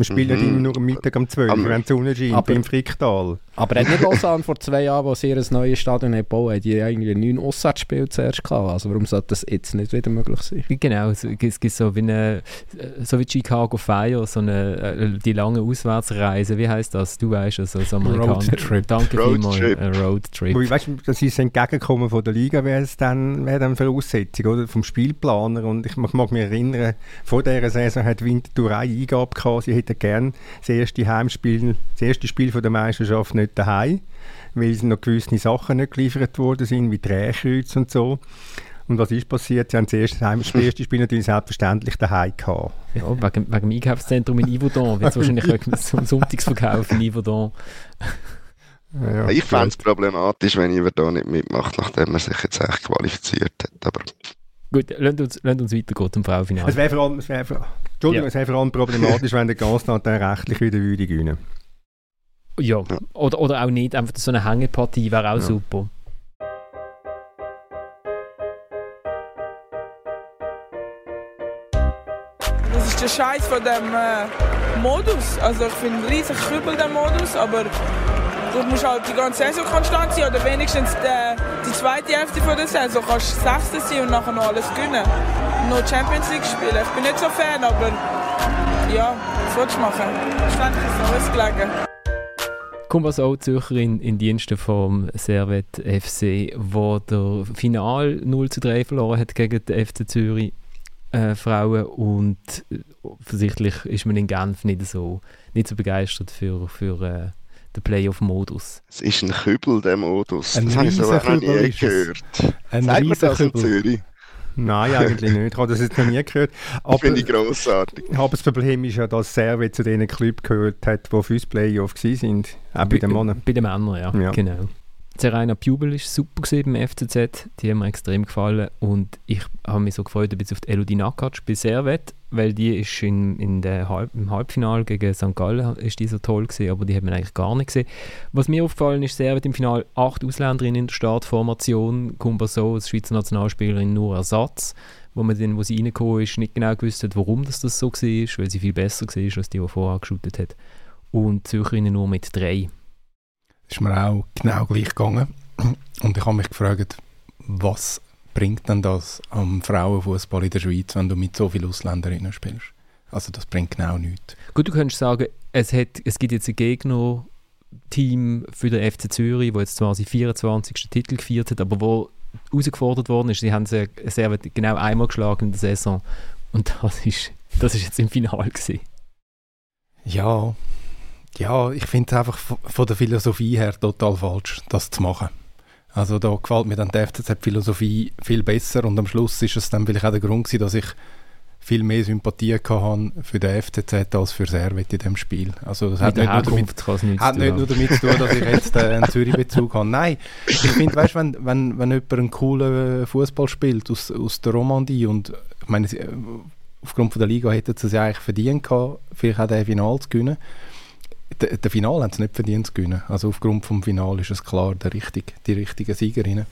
Wir spielen mhm. immer nur am Mittag um 12 Uhr, wenn die Sonne scheint, beim Fricktal. Aber hat nicht Lausanne vor zwei Jahren, als sie ein neues Stadion gebaut haben, die eigentlich neun Auswärtsspiele zuerst gehabt. Also warum sollte das jetzt nicht wieder möglich sein? Genau, es gibt so wie, eine, so wie Chicago Fire, so eine, äh, die lange Auswärtsreise, wie heißt das? Du weißt also, so amerikanisch. Roadtrip. Danke Road vielmals, Roadtrip. Wo, weißt, das ist entgegenkommen von der Liga, wäre es dann, wäre dann Voraussetzung, oder? Vom Spielplaner. Und ich mag, mich erinnern, vor dieser Saison hat Winterthur eine Eingabe gehabt, sie hätten gerne das erste Heimspiel, das erste Spiel von der Meisterschaft nicht daheim, weil noch gewisse Sachen nicht geliefert worden sind, wie Drehkreuz und so. Und was ist passiert? Sie haben das erste, das [LAUGHS] erste Spiel natürlich selbstverständlich daheim gehabt. Ja, wegen, wegen dem Einkaufszentrum in Yverdon wird es wahrscheinlich [LAUGHS] einen Sonntagsverkauf in Yverdon. Ja, ich fände es problematisch, wenn Yverdon nicht mitmacht, nachdem er sich jetzt echt qualifiziert hat. Aber Gut, lasst uns, lasst uns weitergehen zum Frauenfinale. Es wäre vor allem, es wär vor, Entschuldigung, ja. es wäre vor allem problematisch, wenn der Gaston dann rechtlich wieder würde gewinnen. Ja, oder, oder auch nicht, einfach so eine Hängepartie wäre auch ja. super. Das ist der Scheiß von dem äh, Modus. Also ich finde riesig kübel der Modus, aber du musst halt die ganze Saison konstant sein oder wenigstens die, die zweite Hälfte von der Saison kannst du Sechster sein und nachher noch alles gewinnen. Noch Champions League spielen. Ich bin nicht so Fan, aber ja, was willst du machen? Ständig ist alles gelegen. Kumbas auch Zürcherin in Diensten vom Servet FC, wo der Final 0 zu 3 verloren hat gegen den FC Zürich äh, Frauen und äh, offensichtlich ist man in Genf nicht so, nicht so begeistert für, für äh, den Playoff-Modus. Es ist ein Kübel, der Modus. Ein das habe ich so noch nie gehört. Ein Sagt man das in Zürich? Nein, eigentlich nicht. Ich habe das jetzt noch nie gehört. Aber, Finde ich grossartig. Aber das Problem ist ja, dass Servet zu den Clubs gehört hat, die fürs Playoff waren. Auch bei den Männern. Bei den Männern, ja. ja. Genau. Serena Pubel war super beim FCZ, die haben mir extrem gefallen und ich habe mich so gefreut ein auf die Elodie Nakac bei Servet, weil die ist in, in der Halb, im Halbfinale gegen St. Gallen ist die so toll gewesen, aber die hat man eigentlich gar nicht gesehen. Was mir aufgefallen ist, Servet im Finale acht Ausländerinnen in der Startformation, Kumbaso als Schweizer Nationalspielerin nur Ersatz, wo man dann, wo sie reingekommen ist, nicht genau gewusst hat, warum das, das so war, weil sie viel besser war als die, die vorher geschootet hat. Und Zürcherinnen nur mit drei ist mir auch genau gleich gegangen. Und ich habe mich gefragt, was bringt denn das am Frauenfußball in der Schweiz, wenn du mit so vielen Ausländerinnen spielst? Also das bringt genau nichts. Gut, du könntest sagen, es, hat, es gibt jetzt ein Gegner-Team für den FC Zürich, wo jetzt zwar seinen 24. Titel gefeiert hat, aber wo herausgefordert worden ist. Sie haben sie sehr genau einmal geschlagen in der Saison und das ist, das ist jetzt im Finale gewesen. Ja, ja, ich finde es einfach von der Philosophie her total falsch, das zu machen. Also da gefällt mir dann die FCZ-Philosophie viel besser und am Schluss ist es dann vielleicht auch der Grund gewesen, dass ich viel mehr Sympathie hatte für den FCZ als für Servet in dem Spiel. Also das hat nicht, nur damit, hat nicht nur damit zu tun, dass ich jetzt äh, einen Zürich-Bezug habe. Nein, ich finde, weißt, wenn, wenn, wenn jemand einen coolen Fußball spielt aus, aus der Romandie und ich meine, aufgrund von der Liga hätten sie es ja eigentlich verdient gehabt, vielleicht auch den Final zu gewinnen der, der Final haben sie nicht verdient zu gewinnen. Also aufgrund vom Final ist es klar, der richtig, die richtigen Siegerinnen.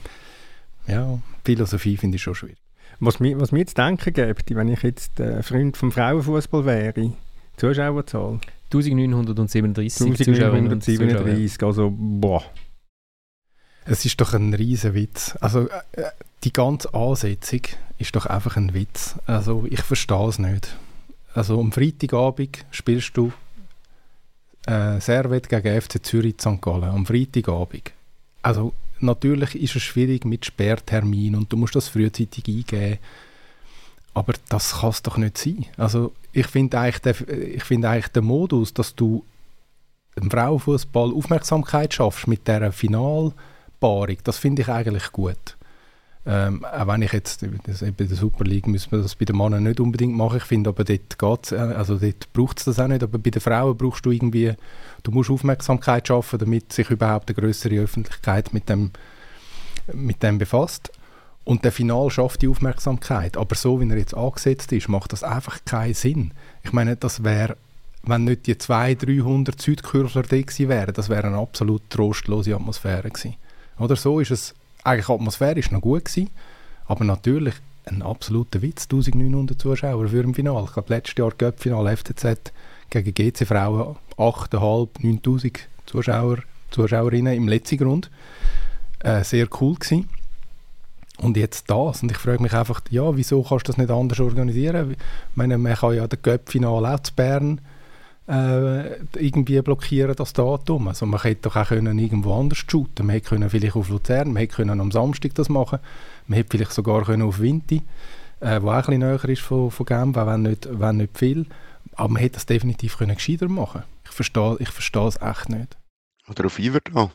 Ja, Philosophie finde ich schon schwierig. Was mir, was mir zu denken gibt, wenn ich jetzt äh, Freund vom Frauenfußball wäre, Zuschauerzahl? 1937 1937, also boah. Es ist doch ein riesen Witz. Also äh, die ganze Ansetzung ist doch einfach ein Witz. Also ich verstehe es nicht. Also am Freitagabend spielst du äh, Servet gegen FC Zürich St. Gallen am Freitagabend. Also natürlich ist es schwierig mit Sperrtermin und du musst das frühzeitig eingeben. Aber das kann es doch nicht sein. Also ich finde eigentlich, ich find eigentlich den Modus, dass du im Frauenfußball Aufmerksamkeit schaffst mit dieser Finalpaarung, das finde ich eigentlich gut. Ähm, auch wenn ich jetzt, das, bei der Super League müssen wir das bei den Männern nicht unbedingt machen, ich finde aber dort äh, also dort braucht es das auch nicht, aber bei den Frauen brauchst du irgendwie, du musst Aufmerksamkeit schaffen, damit sich überhaupt eine größere Öffentlichkeit mit dem, mit dem befasst. Und der Final schafft die Aufmerksamkeit. Aber so, wie er jetzt angesetzt ist, macht das einfach keinen Sinn. Ich meine, das wäre, wenn nicht die 200, 300 Südkürzler da gewesen wären, das wäre eine absolut trostlose Atmosphäre gewesen. Oder so ist es eigentlich atmosphärisch noch gut gewesen, aber natürlich ein absoluter Witz, 1900 Zuschauer für ein Finale. Ich glaube, letztes Jahr Göppfinale FTZ gegen GC Frauen 8'500, 9000 Zuschauer, Zuschauerinnen im letzten Grund. Äh, sehr cool gewesen. Und jetzt das. Und ich frage mich einfach, ja, wieso kannst du das nicht anders organisieren? Ich meine, man kann ja den Göppfinale auch zu Bern äh, irgendwie blockieren, das Datum. Also man hätte doch auch können irgendwo anders shooten Man hätte können vielleicht auf Luzern, man hätte können am Samstag das machen man hätte vielleicht sogar können auf Vinti, äh, wo auch ein bisschen näher ist von, von Genf, wenn nicht, wenn nicht viel. Aber man hätte das definitiv können gescheiter machen Ich verstehe ich verstehe es echt nicht. Oder auf Iverdal.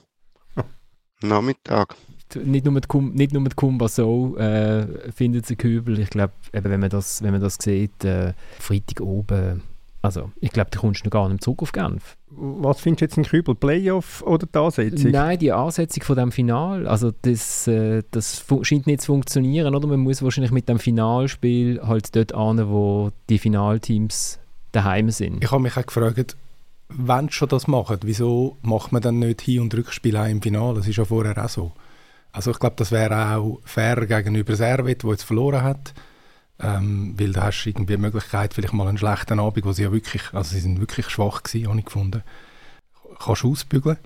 [LAUGHS] Nachmittag. Nicht nur mit, Kum, nicht nur mit Kumba so äh, findet sich Kübel. Ich glaube, wenn man das, wenn man das sieht, äh, Freitag oben also, ich glaube, da kommst du noch gar nicht zurück auf Genf. Was findest du jetzt in Kübel? Playoff oder die Ansetzung? Nein, die Ansetzung von dem Final, also das, äh, das scheint nicht zu funktionieren, oder? Man muss wahrscheinlich mit dem Finalspiel halt dort an, wo die Finalteams daheim sind. Ich habe mich auch gefragt, wenn schon das machen, wieso macht man dann nicht Hin- und Rückspiel auch im Finale? Das ist ja vorher auch so. Also ich glaube, das wäre auch fair gegenüber Servet, der jetzt verloren hat ähm, weil da hast du irgendwie die Möglichkeit, vielleicht mal einen schlechten Abend, wo sie ja wirklich, also sie sind wirklich schwach gewesen, habe ich gefunden, kannst du ausbügeln.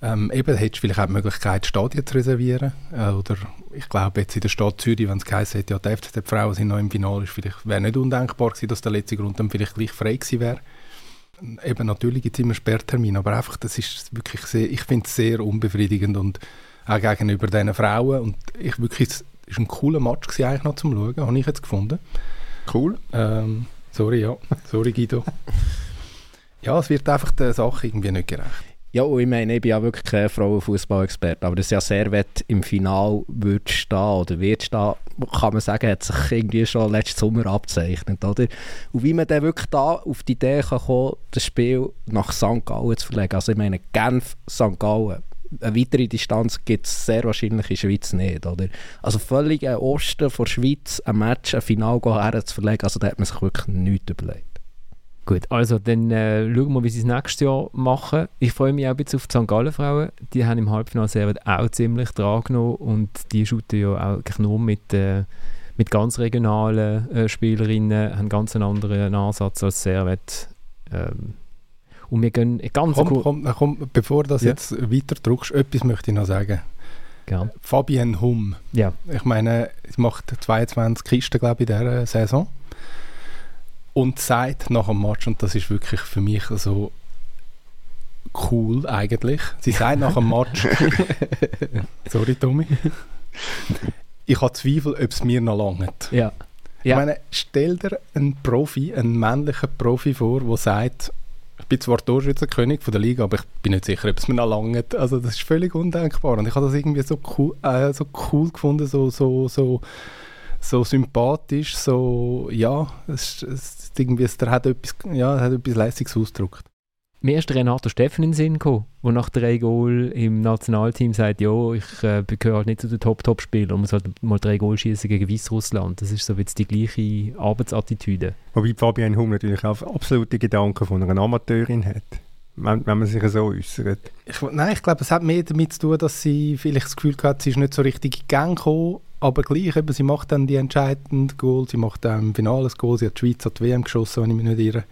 Ähm, eben hättest du vielleicht auch die Möglichkeit, Stadien zu reservieren. Äh, oder ich glaube, jetzt in der Stadt Zürich, wenn es geheißen hätte, ja, die FCZ-Frauen sind noch im Finale, wäre nicht undenkbar gewesen, dass der letzte Grund dann vielleicht gleich frei gewesen wäre. Eben, natürlich gibt es immer Sperrtermine, aber einfach, das ist wirklich sehr, ich finde es sehr unbefriedigend und auch gegenüber diesen Frauen und ich wirklich ist ein cooler Match gewesen, eigentlich noch zum Schauen, habe ich jetzt gefunden. Cool. Ähm, sorry, ja. Sorry, Guido. [LAUGHS] ja, es wird einfach der Sache irgendwie nicht gerecht. Ja, und ich meine, ich bin ja wirklich kein Frauenfußball-Experte, aber dass ja Servet im Final wird stehen oder wird stehen, kann man sagen, hat sich irgendwie schon letzten Sommer abzeichnet, oder? Und wie man dann wirklich da auf die Idee kann kommen, das Spiel nach St. Gallen zu verlegen. Also ich meine, Genf, St. Gallen, eine weitere Distanz gibt es sehr wahrscheinlich in der Schweiz nicht. Oder? Also völlig im Osten der Schweiz ein Match, ein Final zu verlegen, also da hat man sich wirklich nichts überlegt. Gut, also dann äh, schauen wir, wie sie es nächstes Jahr machen. Ich freue mich auch ein bisschen auf die St. Gallen Frauen. Die haben im Halbfinale sehr auch ziemlich dran genommen und die shooten ja auch nur mit, äh, mit ganz regionalen äh, Spielerinnen, haben ganz einen anderen Ansatz als Servet. Ähm, und wir gehen ganz komm, cool. komm, komm, bevor du das ja. jetzt weiter drückst, etwas möchte ich noch sagen. Gern. Fabienne Hum. Ja. Ich meine, sie macht 22 Kisten, glaube ich, in dieser Saison. Und sagt nach dem Match, und das ist wirklich für mich so cool eigentlich, sie sagt nach dem Match, [LAUGHS] sorry Tommy, ich habe Zweifel, ob es mir noch langt. Ja. Ja. Ich meine, stell dir einen Profi, einen männlichen Profi vor, der sagt, ich bin zwar Torschützenkönig von der Liga, aber ich bin nicht sicher, ob es mir noch lange Also das ist völlig undenkbar. Und ich habe das irgendwie so cool, äh, so cool gefunden, so, so, so, so sympathisch, so, ja, es, es, irgendwie, es, hat etwas, ja, hat etwas ausgedrückt. Mir ist Renato Steffen in den Sinn gekommen, der nach drei Goal im Nationalteam sagt, ja, ich äh, gehöre halt nicht zu den Top-Top-Spielern, man muss halt mal drei Goal schießen gegen Weißrussland. Das ist so jetzt die gleiche Arbeitsattitüde. Wobei Fabian Hum natürlich auch absolute Gedanken von einer Amateurin hat. Wenn, wenn man sich so äußert. Ich, nein, ich glaube, es hat mehr damit zu tun, dass sie vielleicht das Gefühl hat, sie ist nicht so richtig in Gang gekommen, aber gleich, eben, sie macht dann die entscheidenden Goal, sie macht dann im Finale das Goal, sie hat die Schweiz an die WM geschossen, wenn ich mich nicht irre.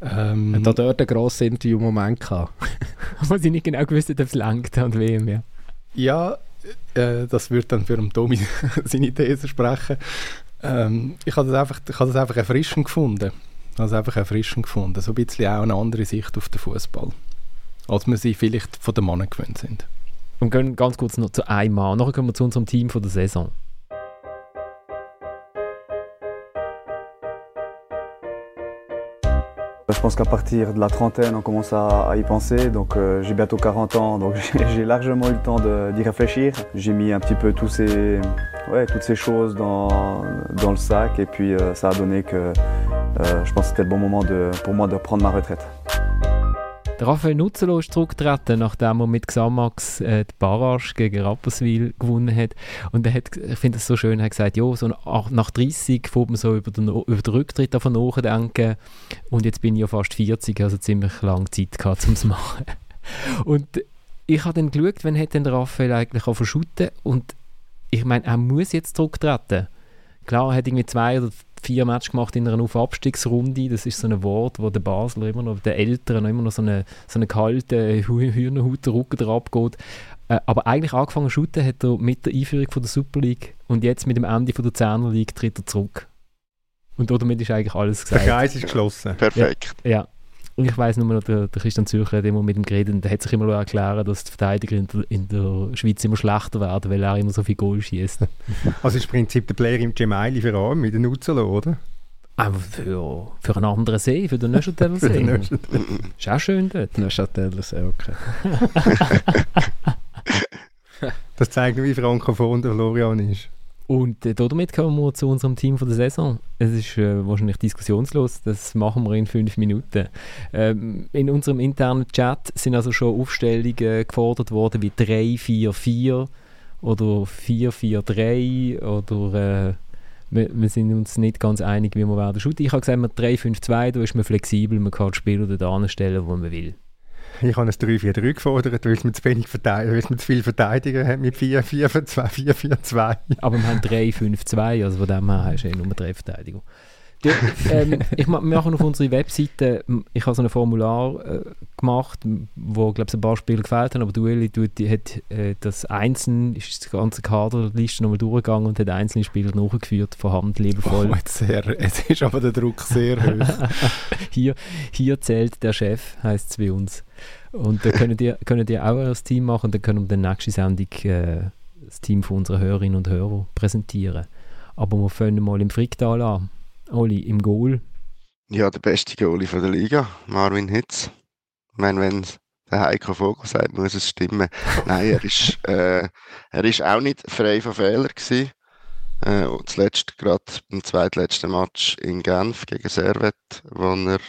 Ähm, Hat dort einen grossen Interview-Moment gehabt? [LAUGHS] Wo sie nicht genau gewusst ob es langt und WM, ja. Ja, äh, das würde dann für den Tommy [LAUGHS] seine These sprechen. Ähm, ich habe das, einfach, ich hab das einfach erfrischend gefunden. Also einfach erfrischend gefunden. So ein bisschen auch eine andere Sicht auf den Fußball, als wir sie vielleicht von den Männern gewöhnt sind. Und gehen ganz kurz noch zu einem Mann. Nachher kommen wir zu unserem Team von der Saison. Je pense qu'à partir de la trentaine, on commence à, y penser. Donc euh, j'ai bientôt 40 ans, donc [LAUGHS] j'ai largement eu le temps d'y réfléchir. J'ai mis un petit peu toutes ces choses dans, le sac et puis euh, ça a donné que euh, je pense que c'était le bon moment pour moi de prendre ma retraite. Raphael Nutzelo ist zurückgetreten, nachdem er mit Xamax äh, die Barrage gegen Rapperswil gewonnen hat. Und er hat, ich finde es so schön, er hat gesagt, ja, so nach 30 fängt man so über den, über den Rücktritt davon nachdenken. Und jetzt bin ich ja fast 40, also ziemlich lange Zeit gehabt, um es zu machen. [LAUGHS] Und ich habe dann geschaut, wann hat denn Raphael eigentlich auch verschütten und ich meine, er muss jetzt zurücktreten. Klar, er hat irgendwie zwei oder vier Matches gemacht in einer Auf-Abstiegsrunde. Das ist so ein Wort, wo der Basler immer noch, der Älteren immer noch so eine, so eine kalte Hühnerhaut der Rücken drauf geht. Äh, aber eigentlich angefangen zu shooten hat er mit der Einführung von der Super League und jetzt mit dem Ende von der Zehner League tritt er zurück. Und damit ist eigentlich alles gesagt. Der Kreis ist geschlossen. Perfekt. Ja, ja. Ich weiss nur noch, der, der Christian Zürcher hat immer mit ihm geredet und der hat sich immer erklären dass die Verteidiger in der, in der, Schweiz immer schlechter werden, weil er immer so viel Goal schießt. [LAUGHS] Also ist im Prinzip der Player im Gemeili für allem mit den Nutzelo, oder? Aber für, für einen anderen [LAUGHS] See, für den Neuchâteler See. ist auch schön dort. [LAUGHS] Neuchâteler See, okay. das zeigt, wie frankophon der Florian ist. Und äh, damit kommen wir zu unserem Team von der Saison. Es ist äh, wahrscheinlich diskussionslos, das machen wir in fünf Minuten. Ähm, in unserem internen Chat sind also schon Aufstellungen gefordert worden wie 3-4-4 oder 4-4-3 oder äh, wir, wir, sind uns nicht ganz einig, wie wir werden. Ich habe gesagt, 3-5-2, da ist man flexibel, man kann die Spieler dort anstellen, wo man will. Ich habe ein 3-4-3 gefordert, weil es mir zu, wenig weil es mir zu viel Verteidiger hat mit 4-4-2. Aber wir haben 3-5-2, also von dem her hast du eh nur 3 Verteidiger. Die, ähm, ich ma, wir machen auf unserer Webseite, ich habe so ein Formular äh, gemacht, wo glaube ein paar Spiele gefällt haben, aber Duelli die hat äh, das einzeln, ist die ganze Kaderliste nochmal durchgegangen und hat einzelne Spieler nachgeführt, von Hand liebevoll. Oh, jetzt, sehr, jetzt ist aber der Druck sehr hoch. [LAUGHS] hier, hier zählt der Chef, heisst es bei uns. Und da könnt ihr, könnt ihr auch ein Team machen und dann können wir dann nächste Sendung äh, das Team von unseren Hörerinnen und Hörern präsentieren. Aber wir fangen mal im Fricktal an. Oli, im Goal. Ja, der beste Goalie von der Liga, Marvin Hitz. Ich meine, wenn der Heiko Vogel sagt, muss es stimmen. [LAUGHS] Nein, er ist, äh, er ist auch nicht frei von Fehlern gewesen. Äh, zuletzt gerade im zweitletzten Match in Genf gegen Servet, wo er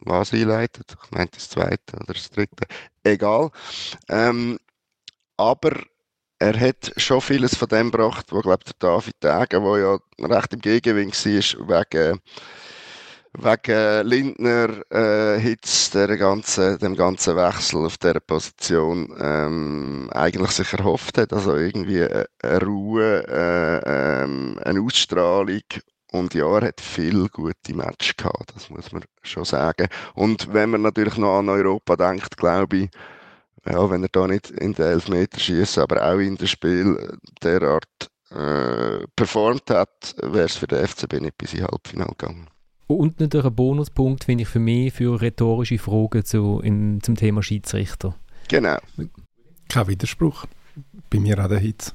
was einleitet. Ich meine das zweite oder das dritte. Egal. Ähm, aber er hat schon vieles von dem gebracht, wo glaube der David Degen, der ja recht im Gegenwind war, wegen, wegen Lindner, äh, Hitz, der ganzen, dem ganzen Wechsel auf dieser Position ähm, eigentlich sich erhofft hat. Also irgendwie eine Ruhe, äh, ähm, eine Ausstrahlung und ja, er hat viel gute Matches gehabt, das muss man schon sagen. Und wenn man natürlich noch an Europa denkt, glaube ich, ja, wenn er da nicht in den Elfmeter schießt, aber auch in das Spiel derart äh, performt hat, wäre es für den FCB nicht bis ins Halbfinale gegangen. Und natürlich ein Bonuspunkt finde ich für mich für rhetorische Fragen zu, in, zum Thema Schiedsrichter. Genau. Kein Widerspruch. Bei mir auch der Hitz.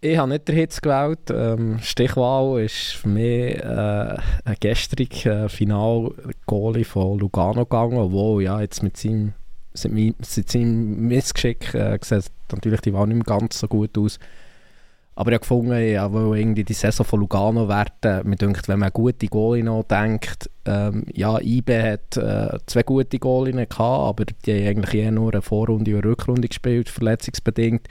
Ich habe nicht den Hitz gewählt. Ähm, Stichwahl ist für mich äh, ein gestriger äh, Final-Goalie von Lugano gegangen, obwohl ja jetzt mit seinem seit seinem Missgeschick äh, sieht natürlich die Wahl nicht mehr ganz so gut aus. Aber ich habe gefunden, weil irgendwie die Saison von Lugano werten, mir denkt, wenn man gute Goalie noch denkt, ähm, ja, IB hat äh, zwei gute Goalie gehabt, aber die haben eigentlich eher nur eine Vorrunde und eine Rückrunde gespielt, verletzungsbedingt.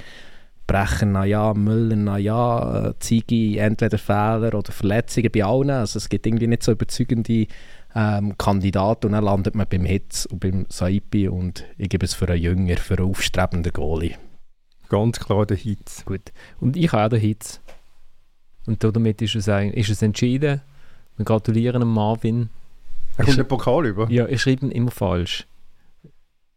Brecher, na ja, Müller, na ja, äh, Zigi, entweder Fehler oder Verletzungen bei allen. Also es gibt irgendwie nicht so überzeugende ähm, Kandidat und dann landet man beim Hitz und beim Saipi und ich gebe es für einen Jünger, für einen aufstrebenden Goalie. Ganz klar der Hitz. Gut. Und ich habe auch den Hitz. Und damit ist es, ist es entschieden. Wir gratulieren dem Marvin. Er kommt den Pokal über? Ja, ich schreibe ihn immer falsch.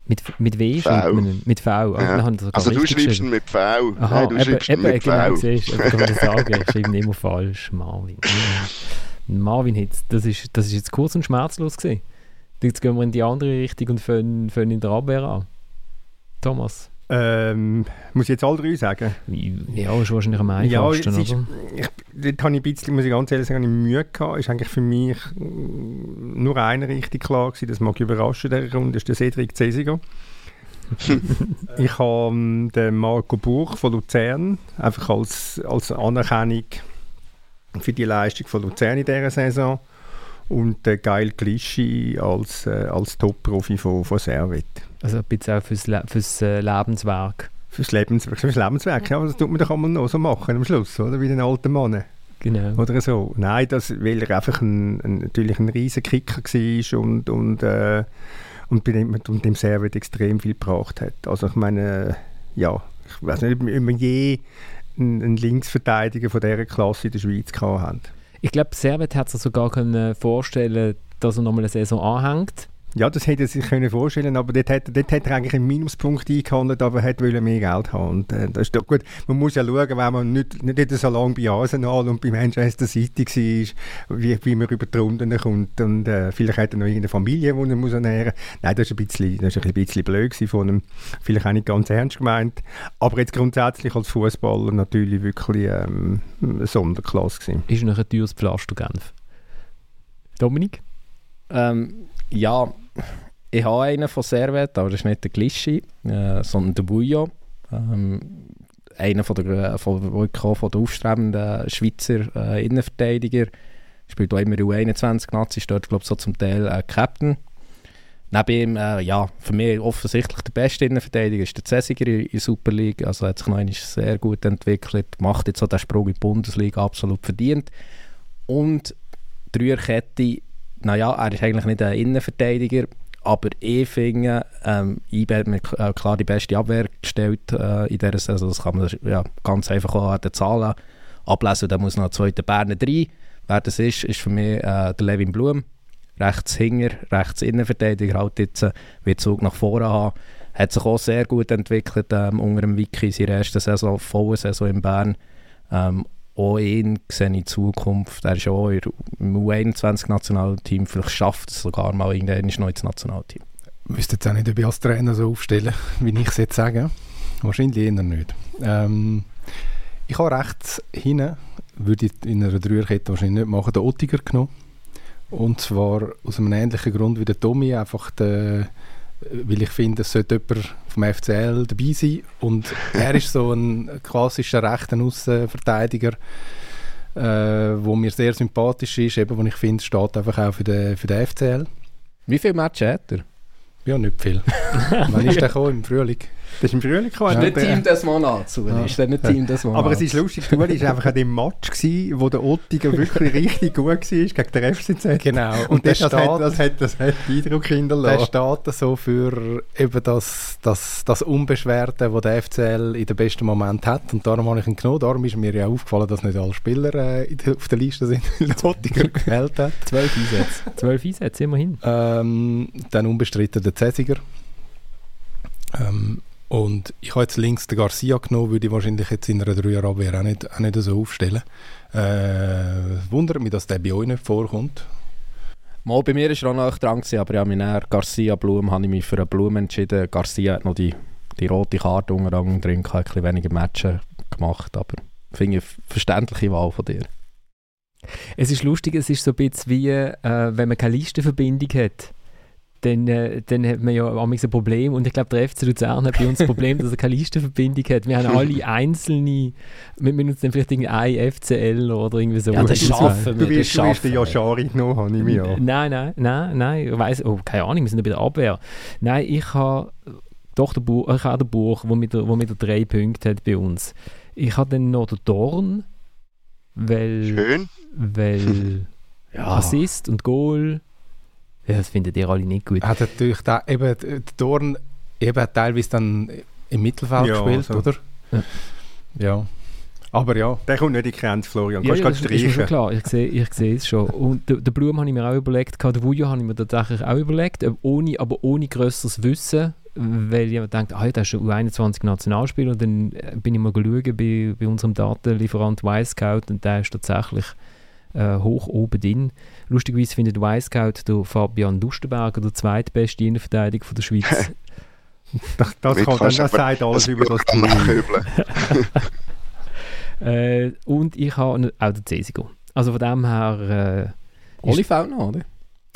Mit, mit W schreibt man ihn? Mit V. Ja. Also, also du schreibst ihn mit V. Aha, Nein, du eben, schreibst eben, mit genau, V. Siehst, ich kann das sagen. Ich schreibe ihn immer falsch, Marvin. [LAUGHS] Marvin Hitz, das ist, das ist jetzt kurz und schmerzlos gewesen. Jetzt gehen wir in die andere Richtung und fangen, fangen in der Abwehr an. Thomas? Ähm, muss ich jetzt alle drei sagen? Ja, ist wahrscheinlich am einfachsten, ja, ist, oder? Ich, dort habe ich ein bisschen, muss ich ganz ehrlich sagen, Mühe gehabt. Ist eigentlich für mich nur eine richtig klar gewesen, das mag ich überraschen, der Runde, ist der Cedric Cesiger. [LAUGHS] ich habe ähm, den Marco Buch von Luzern einfach als, als Anerkennung für die Leistung von Luzern in dieser Saison und der Geil Glischi als, äh, als Top-Profi von, von Servet. Also ein bisschen auch fürs, Le fürs äh, Lebenswerk. Fürs Lebenswerk, fürs Lebenswerk, ja, das tut man doch einmal noch so machen am Schluss, oder? Wie den alten Mann. Genau. Oder so. Nein, das, weil er einfach ein, ein, natürlich ein riesen Kicker war und, und, äh, und dem, und dem Servet extrem viel gebracht hat. Also ich meine, ja, ich weiß nicht, ob wir je einen, einen Linksverteidiger von dieser Klasse in der Schweiz gehabt haben. Ich glaube, Servet hat sich sogar können vorstellen dass er nochmal eine Saison anhängt. Ja, das hätte er sich können vorstellen aber dort hat, dort hat er eigentlich einen Minuspunkt eingehandelt, aber er wollte mehr Geld haben. Und, äh, das ist doch gut. Man muss ja schauen, wenn man nicht, nicht so lange bei Arsenal und bei Manchester City war, wie, wie man über die Runden kommt. Und äh, vielleicht hat er noch irgendeine Familie, die er muss ernähren muss. Nein, das ist ein bisschen, das ist ein bisschen blöd von ihm. Vielleicht auch nicht ganz ernst gemeint. Aber jetzt grundsätzlich als Fußballer natürlich wirklich ähm, eine Sonderklasse gewesen. Ist noch ein teures Pflaster, Genf. Dominik? Ähm, ja, ich habe einen von Servet, aber das ist nicht der Glischi, äh, sondern der Bujo. Ähm, einer von der, von, von der aufstrebenden Schweizer äh, Innenverteidiger. Spielt auch immer U21 Nazi, ist dort glaube so zum Teil äh, Captain. Neben ihm, äh, ja, für mich offensichtlich der beste Innenverteidiger ist der Cäsiger in der Super League. Also hat sich noch sehr gut entwickelt, macht jetzt auch den Sprung in die Bundesliga absolut verdient. Und Dreierkette naja, er ist eigentlich nicht ein Innenverteidiger, aber ich finde, ähm, IB hat mir äh, klar die beste Abwehr gestellt äh, in dieser Saison. Das kann man ja, ganz einfach auch an den Zahlen ablesen. Da muss noch ein zweiter Berner rein. Wer das ist, ist für mich äh, der Levin Blum. Rechts Hinger, rechts Innenverteidiger, halt jetzt äh, wird Zug nach vorne haben. Hat sich auch sehr gut entwickelt ähm, unter dem Wiki in seiner ersten Saison, vollen Saison in Bern. Ähm, auch ihn sehe in Zukunft. Er ist auch im U21-Nationalteam. Vielleicht schafft es sogar mal irgendwann noch ins Nationalteam. Wüsste jetzt auch nicht, ob ich als Trainer so aufstellen, [LAUGHS] wie ich es jetzt sage. Wahrscheinlich eher nicht. Ähm, ich habe rechts hinten, würde ich in einer Dreierkette wahrscheinlich nicht machen, den Ottiger genommen. Und zwar aus einem ähnlichen Grund wie der Tommy, einfach der weil ich finde, es sollte jemand vom FCL dabei sein. Und er ist so ein klassischer rechter Außenverteidiger, äh, wo mir sehr sympathisch ist, eben, wo ich finde, steht einfach auch für den, für den FCL. Wie viele Matches hat er? Ja, nicht viel. [LAUGHS] Wann ist der gekommen? Im Frühling? Das ist im Frühling gekommen. Ja. Ist nicht Team des Monats. Ja. Ist nicht Team des Monats. Aber es ist lustig, du warst einfach an dem Match gewesen, wo der Ottiger wirklich richtig gut war gegen den FCZ. Genau. Und, und das, das, hat, das, hat, das hat Eindruck hinterlassen. Der steht so für eben das, das, das Unbeschwerte, das der FCL in den besten Moment hat. Und darum habe ich ihn genommen. Darum ist mir ja aufgefallen, dass nicht alle Spieler äh, auf der Liste sind, [LAUGHS] weil der Ottiger gefällt hat. Zwölf Einsätze. Zwölf Einsätze, immerhin. Ähm, dann unbestritten der Zesiger. Ähm, und ich habe jetzt links den Garcia genommen, würde ich wahrscheinlich jetzt in einer Dreierabwehr auch nicht, auch nicht so aufstellen. Äh, wundert mich, dass der bei euch nicht vorkommt. Mal bei mir war er auch noch dran, aber ja, mit Garcia Blum habe ich mich für einen Blum entschieden. Garcia hat noch die, die rote Karte unter anderem drin, hat ein bisschen weniger Matches gemacht, aber finde ich eine verständliche Wahl von dir. Es ist lustig, es ist so ein bisschen wie, äh, wenn man keine Listenverbindung hat dann, äh, dann hat man ja auch ein Problem. Und ich glaube, der FC Luzern hat bei uns das Problem, dass er keine [LAUGHS] Listenverbindung hat. Wir haben alle einzelne, wir müssen uns dann vielleicht ein FCL oder irgendwie so. Ja, das schaffen wir. Du wirst, du den ja Schari genommen, habe ich mir Nein, nein, nein, nein. Ich weiss, oh, keine Ahnung, wir sind ja bei der Abwehr. Nein, ich habe doch den Buch, ich habe den Buch, der mit, der, wo mit der drei Punkte hat bei uns. Ich habe dann noch den Dorn, weil... Schön. Weil... [LAUGHS] ja. Assist und Goal ja, das findet ihr alle nicht gut. Hat natürlich da, eben, der Dorn eben teilweise dann im Mittelfeld ja, gespielt, so. oder? Ja. ja. Aber ja. Der kommt nicht in die Grenze, Florian. Ja, ja, das ist mir schon klar. Ich sehe ich sehe es schon. Und den, den Blum habe ich mir auch überlegt. Den Vujo habe ich mir tatsächlich auch überlegt. Ohne, aber ohne grösseres Wissen. Weil ich denke, ah, der ist schon U21 Nationalspieler. Und dann bin ich mal schauen bei, bei unserem Datenlieferant Y-Scout. Und der ist tatsächlich äh, hoch oben drin. Lustigerweise findet der Fabian Lustenberger der zweitbeste Innenverteidiger von der Schweiz. [LAUGHS] Das, das, kann, das sagt alles über das Team. [LAUGHS] äh, und ich habe auch den Cesigo. Also von dem her, Oli fällt noch, oder?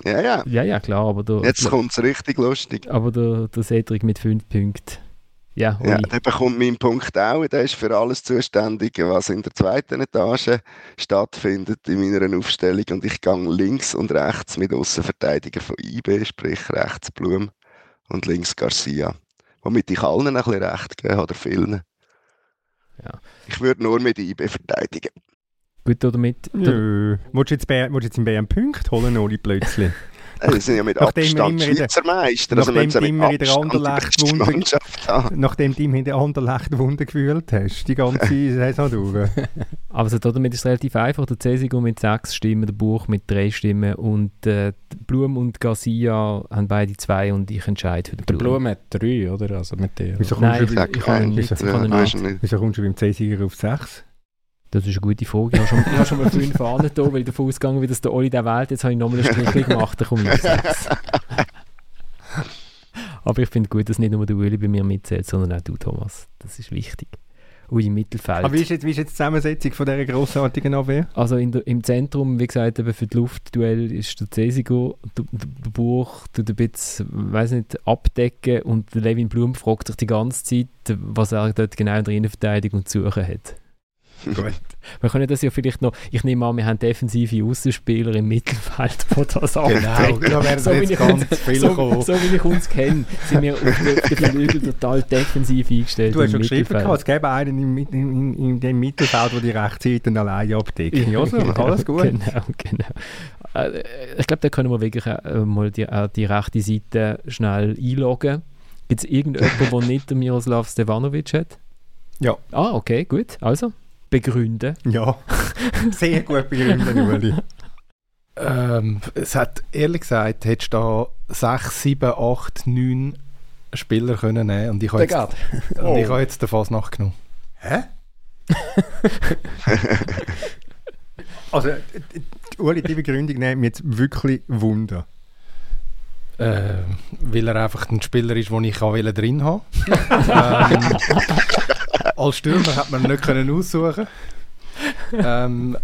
Ja, ja. äh, ja, ja klar, aber der, Jetzt kommt es richtig lustig. aber der, der Cedric mit 5 Punkten. Ja, Ja, der bekommt meinen Punkt auch. Der ist für alles zuständig, was in der zweiten Etage stattfindet in meiner Aufstellung. Und ich gehe links und rechts mit Außenverteidiger von IB, sprich rechts Blum und links Garcia. Womit ich allen ein bisschen recht gebe, oder vielen. Ja. Ich würde nur mit IB verteidigen. Gut oder mit? Nö. Willst du jetzt, Bär- willst du jetzt in Bern Punkte holen, Oli, plötzlich? Äh, Wir sind ja mit nachdem wir Abstand immer Schweizer Meister. nachdem wir müssen du immer in der Anderlecht haben. Nachdem du ihm in der Anderlecht Wunder gewühlt hast, die ganze [LAUGHS] Saison durch. [LAUGHS] aber so, damit ist es relativ einfach. Der Cesigo mit 6 Stimmen, der Buch mit 3 Stimmen und äh, Blum und Garcia haben beide 2 und ich entscheide für den Der Blum. Blum hat drei, oder? Also mit dir. Wieso kommst Nein, du, ich, bei- ich kann ihn nicht. wieso, Ich beim auf 6? Das ist eine gute Frage. Ich habe schon, ich habe schon mal 5 [LAUGHS] Fahnen da, weil ich davon ausgegangen bin, dass der Oli den wählt. Jetzt habe ich nochmal einen Strich gemacht, dann komme ich 6. [LAUGHS] Aber ich finde gut, dass nicht nur der Uli bei mir mitzählt, sondern auch du, Thomas. Das ist wichtig. Ui, im Mittelfeld. Aber wie ist, jetzt, wie ist jetzt die Zusammensetzung von dieser grossartigen Abwehr? Also der, im Zentrum, wie gesagt, eben für die Luftduell ist der Cesigo, der, der Buch tut ein bisschen, weiß nicht, abdecken und der Levin Blum fragt sich die ganze Zeit, was er dort genau in der Innenverteidigung zu suchen hat. [LAUGHS] Gut. Wir können das ja vielleicht noch, ich nehme an, wir haben defensive Außenspieler im Mittelfeld, die das abdecken. Genau, da werden So jetzt ich ganz uns- viele so, so wie ich uns kenne, sind wir auf den Flügel total defensiv eingestellt Du hast schon geschrieben, gehabt, es gäbe einen im, in, in, dem Mittelfeld, der die Rechtsseiten alleine abdeckt. Ja, so, genau, alles gut. Genau, genau. Äh, Ich glaube, da können wir wirklich äh, mal die, äh, die rechte Seite schnell einloggen. Gibt es irgendjemanden, der [LAUGHS] nicht Miroslav Stevanovic hat? Ja. Ah, okay, gut. Also, begründen. Ja, sehr gut begründet, Uli. Ähm, es hat, ehrlich gesagt, hättest du da 6, 7, 8, 9 Spieler können nehmen und ich habe jetzt, und ich habe jetzt den Fasnacht genommen. Hä? [LAUGHS] also, Uli, die Begründung nimmt mich jetzt wirklich Wunder. Äh, weil er einfach ein Spieler ist, den ich auch will drin haben [LAUGHS] ähm, Als Stürmer hat man nicht können aussuchen ähm,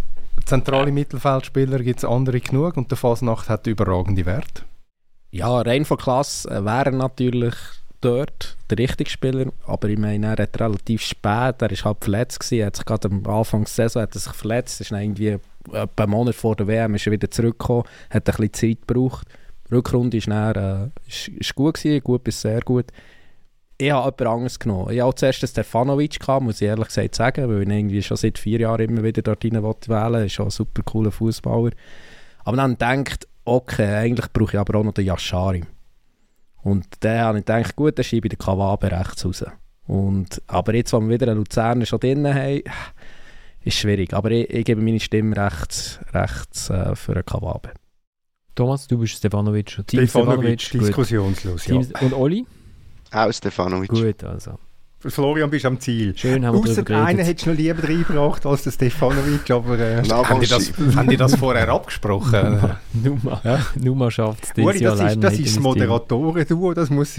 Zentrale Mittelfeldspieler gibt es andere genug und der Fasnacht hat überragende Werte. Ja, rein von Klasse äh, wäre natürlich dort der richtige Spieler, aber ich meine, er hat relativ spät, er ist halb verletzt gewesen, er hat sich gerade am Anfang der Saison hat er sich verletzt, ist irgendwie etwa einen Monat vor der WM ist er wieder zurückgekommen, hat ein bisschen Zeit gebraucht. Die Rückrunde dann, äh, gut gewesen, gut bis sehr gut. Ich habe jemand anderes genommen. Ich habe auch zuerst den Stefanovic gehabt, muss ich ehrlich gesagt sagen, weil ich ihn irgendwie schon seit vier Jahren immer wieder dort rein wollte wählen. Ist auch ein super cooler Fußballer. Aber dann denkt, okay, eigentlich brauche ich aber auch noch den Yashari. Und dann habe ich gedacht, gut, dann schiebe ich den Kawabe rechts raus. Und, aber jetzt, wo wir wieder einen Luzerner schon drin haben, ist schwierig. Aber ich, ich gebe meine Stimme rechts, rechts äh, für einen Kawabe. Thomas, du bist Stefanovic. Team Stefanovic, gut. diskussionslos. Ja. Team, und Oli? Auch Stefanovic. Gut, also. Florian, bist am Ziel. Schön haben wir Außer darüber einen hättest du noch lieber reingebracht als der Stefanovic, aber... Äh, Haben die, das, haben die das vorher abgesprochen? [LAUGHS] Numa, Numa schafft es dieses Jahr das ist, das ist das. Moderatoren-Duo, das muss...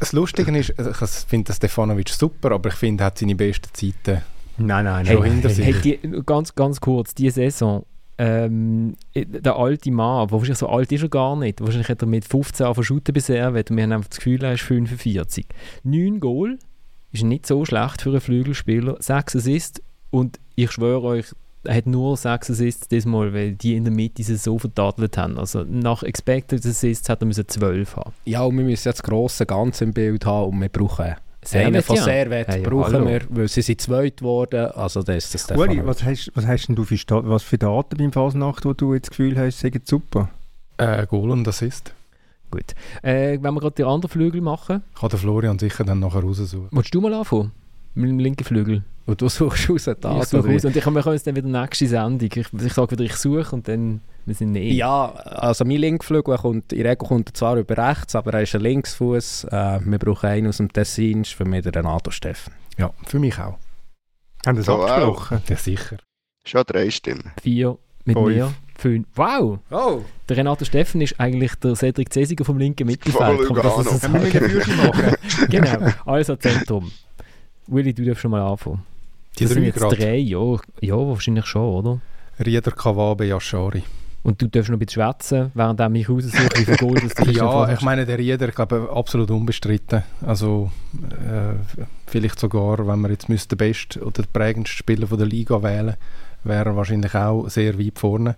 das Lustige ist, ich finde den Stefanovic super, aber ich finde, er hat seine besten Zeiten Nein, nein, Hey, Schon hinter sich. hey, die, ganz, ganz kurz, diese Saison, ähm, der alte Mann, der wahrscheinlich so alt ist er gar nicht, wahrscheinlich hat er mit 15 Jahren shooten bis Servet und wir haben einfach das Gefühl, er ist 45. 9 Goal ist nicht so schlecht für einen Flügelspieler, 6 Assists und ich schwöre euch, er hat nur 6 Assists diesmal, weil die in der Mitte sie so vertadelt haben. Also nach Expected Assists hat er müssen 12 haben. Ja, und wir müssen jetzt das grosse Ganze im Bild haben und wir brauchen Servet, von ja. Servet Hey, brauchen hallo. wir, weil sie sind zweit geworden, also das ist das Stefanovic. was hast, was hast denn du für, was für Daten beim Fasnacht, wo du jetzt das Gefühl hast, sagen super? äh, Goal und Assist. Gut. Äh, wenn wir gerade den anderen Flügel machen, Kann der Florian sicher dann nachher raussuchen. willst du mal anfangen? Mit dem linken Flügel. Und du [LAUGHS] suchst raus ich das, suche oder wie? aus und ich, wir können uns dann wieder nächste Sendung. Ich, ich sage wieder, ich suche und dann wir sind nicht. Ja, also mein Linkflügel kommt, in Regel kommt er zwar über rechts, aber er ist ein Linksfuß. Äh, wir brauchen einen aus dem Tessin, ist für mich der Renato Steffen. Ja, für mich auch. Haben das So, abgesprochen? Ja, sicher. Schon drei Stimmen. Vier Mit Fünf. mir. Fünf. Wow! Oh! Der Renato Steffen ist eigentlich der Cedric Cesiger vom linken Mittelfeld. Voll Kann man das so sagen? Führchen machen? genau, also Zentrum. Willi, du darfst schon mal anfangen. Die das sind jetzt gerade. drei, ja. Ja, wahrscheinlich schon, oder? Rieder, Kawabe, Yashari. Und du darfst noch ein bisschen schwätzen, während er mich raussuche, wie viel Goal das du [LAUGHS] Ja, ich meine, der Rieder, ich glaube, absolut unbestritten. Also, äh, vielleicht sogar, wenn wir jetzt müsste der beste oder der prägendste Spieler von der Liga wählen, wäre er wahrscheinlich auch sehr weit vorne.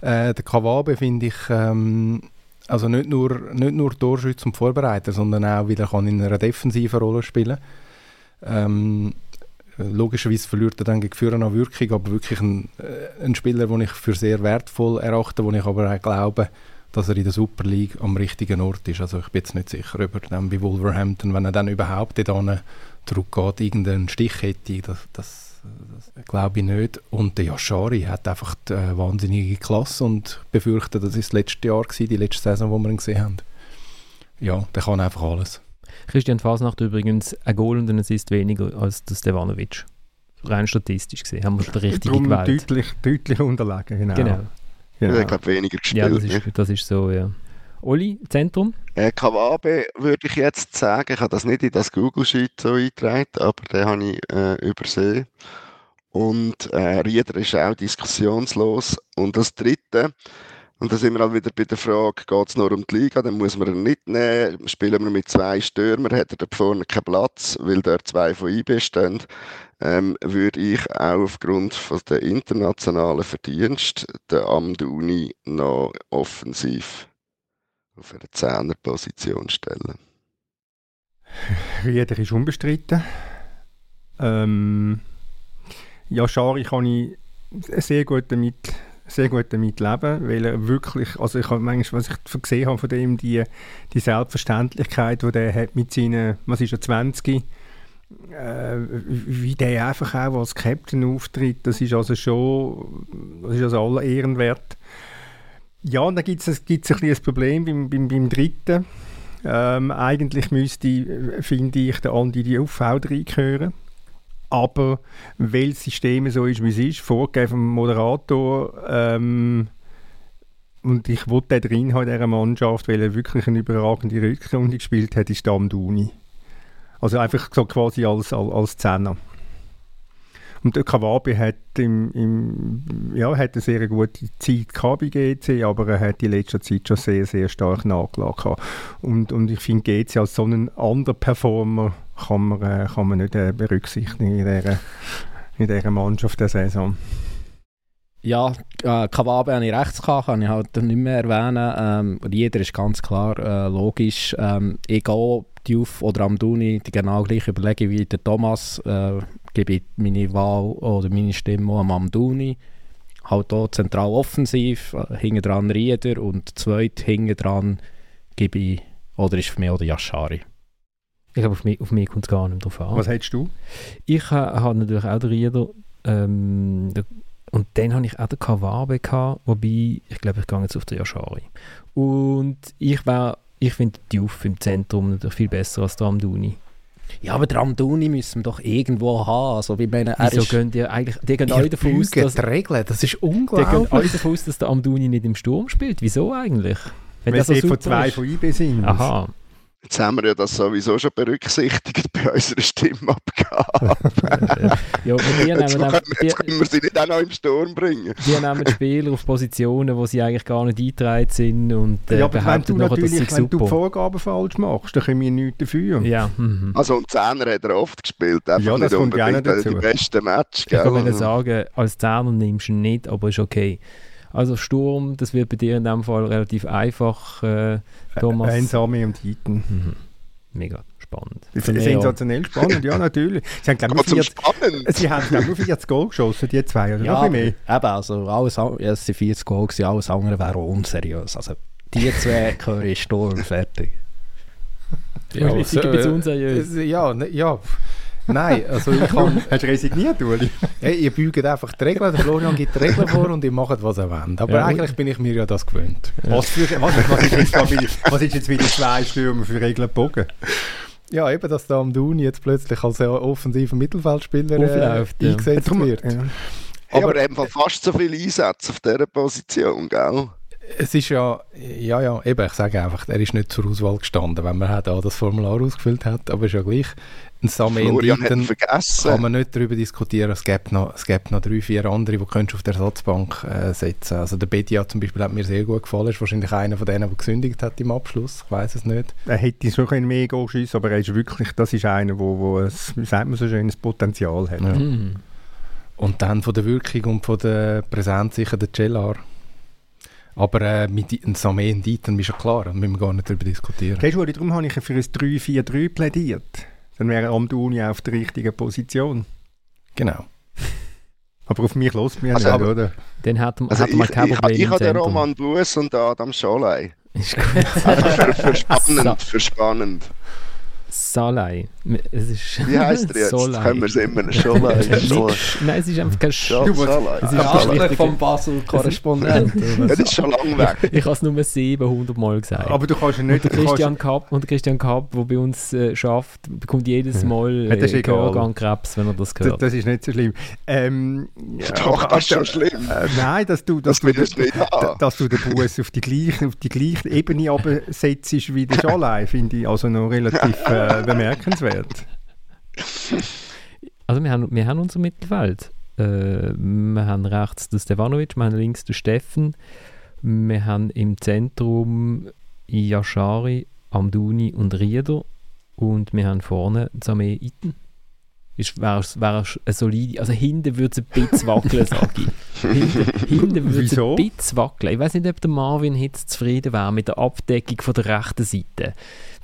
Äh, der Kawabe finde ich, ähm, also nicht nur, nicht nur Torschütze und Vorbereiter, sondern auch, weil er kann in einer defensiven Rolle spielen ähm, Logischerweise verliert er dann gegen Führer an Wirkung, aber wirklich ein, äh, ein Spieler, den ich für sehr wertvoll erachte, wo ich aber auch glaube, dass er in der Super League am richtigen Ort ist. Also ich bin jetzt nicht sicher, ob er dann bei Wolverhampton, wenn er dann überhaupt dort zurückgeht, irgendeinen Stich hätte. Das, das, das glaube ich nicht. Und der Yashari hat einfach die äh, wahnsinnige Klasse und befürchte, das ist das letzte Jahr gewesen, die letzte Saison, wo wir ihn gesehen haben. Ja, der kann einfach alles. Christian Fasnacht übrigens ein Goal und ein Assist weniger als der Stevanovic. Rein statistisch gesehen haben wir schon den richtigen Darum gewählt. deutlich, deutlich unterlegen, genau. Genau. genau. Ich glaube, weniger gespielt. Ja, das ist, das ist so, ja. Oli, Zentrum? Äh, Kawabe würde ich jetzt sagen, ich habe das nicht in das Google Sheet so eingetragen, aber den habe ich äh, übersehen. Und äh, Rieder ist auch diskussionslos. Und das Dritte, und da sind wir halt wieder bei der Frage, geht es nur um die Liga, dann muss man ihn nicht nehmen. Spielen wir mit zwei Stürmern, hat er da vorne keinen Platz, weil dort zwei von IB stehen. Ähm, würde ich auch aufgrund von der internationalen Verdienst den Amduni noch offensiv auf eine Zehnerposition stellen. [LAUGHS] Rieder ist unbestritten. Ähm, ja, Schari kann ich sehr gut damit, sehr gut damit leben, weil er wirklich, also ich habe manchmal, was ich gesehen habe von dem, die, die Selbstverständlichkeit, die der hat mit seinen, was ist er, 20, äh, wie der einfach auch als Captain auftritt, das ist also schon, das ist also aller Ehren wert. Ja, und dann gibt es ein kleines Problem beim, beim, beim dritten. Ähm, eigentlich müsste, finde ich, der Andi die auf V3 gehören. Aber weil das System so ist, wie es ist, vorgegeben vom Moderator, ähm, und ich wollte den drin haben in dieser Mannschaft, weil er wirklich eine überragende Rückrunde gespielt hat, ist der Amduni. Also einfach so quasi als, als, als Zehner. Und Kawabe hat, im, im, ja, hat eine sehr gute Zeit gehabt bei GC, aber er hat in letzter Zeit schon sehr, sehr stark nachgelassen. Und, und ich finde, GC als so einen anderen Performer kann man, äh, kann man nicht äh, berücksichtigen in dieser, in dieser Mannschaft der Saison. Ja, äh, Kawabe habe ich rechts gehabt, kann ich halt nicht mehr erwähnen. Ähm, Rieder ist ganz klar äh, logisch. Ähm, ich gehe Diouf oder Amduni die genau gleich überlegen wie der Thomas. Äh, gebe ich meine Wahl oder meine Stimme am Amduni. Halt hier zentral offensiv, äh, hinten dran Rieder und zweit hinten dran gebe ich, oder ist für mich auch der Yashari. Ich glaube, auf mich, auf mich kommt es gar nicht drauf an. Was hättest du? Ich ha, habe natürlich auch den Rieder. Ähm, der, und dann habe ich auch den Kawabe gehabt, wobei, ich glaube, ich gehe jetzt auf den Yashari. Und ich ich finde Diouf im Zentrum natürlich viel besser als der Amduni. Ja, aber der Amduni müssen wir doch irgendwo haben. Also, ich meine, er Wieso ist, gehen die eigentlich, die gehen alle davon aus, dass, die Regeln, das ist die gehen unglaublich. alle davon aus, dass der Amduni nicht im Sturm spielt. Wieso eigentlich? Wenn Weil der so von zwei ist. von IB sind. Aha. Jetzt haben wir ja das sowieso schon berücksichtigt bei unserer Stimmabgabe. ja, aber die Jetzt, nehmen, können wir- jetzt können wir sie nicht auch noch im Sturm bringen. die, die nehmen Spieler auf Positionen, wo sie eigentlich gar nicht eingetragen sind und äh, ja, aber wenn behaupten du nachher, das natürlich, sei wenn du die super. Vorgaben falsch machst, dann können wir nichts dafür. Ja, mhm. Also und Zehner hat er oft gespielt, einfach Ja, das nicht unbedingt die dazu. besten Match. Ich kann gell? Sagen, als Zehner nimmst du ihn nicht, aber ist okay. Also Sturm, das wird bei dir in dem Fall relativ einfach, äh, Thomas. Einsame und Heaton. Mhm. Mega spannend. Sensationell spannend, ja, natürlich. Sie haben, glaube Aber ich, nur 40, Spannend. sie haben, glaub ich, nur 40 Goal geschossen, die zwei, oder Ja, noch mehr. eben, also alles, ja, es sind 40 Goal, gewesen, alles andere wäre unseriös. Also die zwei [LAUGHS] gehören Sturm, fertig. Ja, ich bin ein bisschen äh, unseriös. Ja, ne, ja. Nein, also ich kann... Hast du resigniert, Uli? Hey, ihr bügt einfach die Regeln, der Florian gibt die Regeln vor und ihr macht, was ihr wollt. Aber Ja, eigentlich bin ich mir ja das gewöhnt. Was, für, was, was, ist jetzt da wieder, was ist jetzt wieder zwei Stürmer für Regeln gebogen? Ja, eben, dass der Amduni jetzt plötzlich als äh, offensiver Mittelfeldspieler äh, Aufläuft, ja. eingesetzt Drum- wird. Ja. Hey, aber, aber eben fast so viele Einsätze auf dieser Position, gell? Es ist ja, ja, ja, eben, ich sage einfach, er ist nicht zur Auswahl gestanden, wenn man da das Formular ausgefüllt hat, aber ist ja gleich. Ein Samen kann man nicht darüber diskutieren, es gibt noch, es gibt noch drei, vier andere, die du auf der Ersatzbank äh, setzen Also der Bedia zum Beispiel hat mir sehr gut gefallen, ist wahrscheinlich einer von denen, der gesündigt hat im Abschluss, ich weiß es nicht. Er hätte schon ein mehr Goal schiessen, aber er ist wirklich, das ist einer, wo, wo es, wie sagt man so schön, das Potenzial hat. Ja. Mhm. Und dann von der Wirkung und von der Präsenz sicher der Cellar. Aber äh, mit und Dieten ist ja klar, da müssen wir gar nicht darüber diskutieren. Weißt du, darum habe ich für ein 3-4-3 plädiert. Dann wäre Amduni auf der richtigen Position. Genau. [LAUGHS] Aber auf mich los mir also, nicht, oder? Dann hat, also hat man kein Problem Ich, habe den Roman Bus und Adam Scholei. Ist gut. Also für, für [LAUGHS] spannend, für spannend. Salai. Es ist Wie heißt der jetzt? Solai. Können wir es immer schon Nein, es ist einfach kein Sch Salai. Es ist ah, vom Basel-Korrespondent. [LAUGHS] das ist schon lange weg. [LAUGHS] Ich habe es nur 700 Mal gesagt. Aber du kannst ja nicht... Und Christian Kapp, und Christian Kapp, der bei uns äh, schafft, bekommt jedes Mal äh, Gehörgangkrebs, wenn er das hört. Das, das ist nicht so schlimm. Ähm, ja, Doch, das ist schon schlimm. Äh, nein, dass du, dass das du, den, dass du den Bus auf die gleiche, auf die gleiche Ebene setzt wie der Schalei, finde ich also noch relativ... Äh, bemerkenswert. Also wir haben, wir haben unser Mittelfeld. Äh, wir haben rechts den Stevanovic, wir haben links den Steffen, wir haben im Zentrum Yashari, Amduni und Rieder und wir haben vorne Sameh Iten. Wäre wär eine solide, also hinten würde es ein bisschen wackeln, [LAUGHS] sage ich. Hinten, hinten würde es ein bisschen wackeln. Ich weiß nicht, ob der Marvin jetzt zufrieden wäre mit der Abdeckung von der rechten Seite.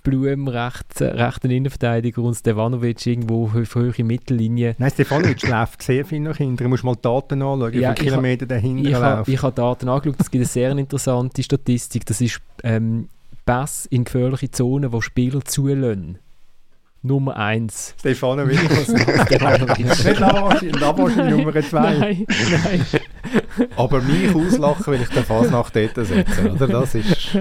Blum, rechts, rechten Innenverteidiger und Stefanovic irgendwo auf höhere Mittellinie. Nein, Stefanovic [LAUGHS] läuft sehr viel nach hinten. Du musst mal die Daten anschauen, ja, wie viele Kilometer dahinter ich läuft. ich habe Daten angeschaut, es gibt eine sehr interessante Statistik. Das ist ähm, Pass in gefährliche Zonen, wo Spieler zulassen. Nummer 1. Stefanovic. [LAUGHS] Stefanovic. Nicht Lavasch Nummer 2. Nein, nein. Aber mich auslachen, weil ich den Fasnacht dort setze. Oder? Das ist...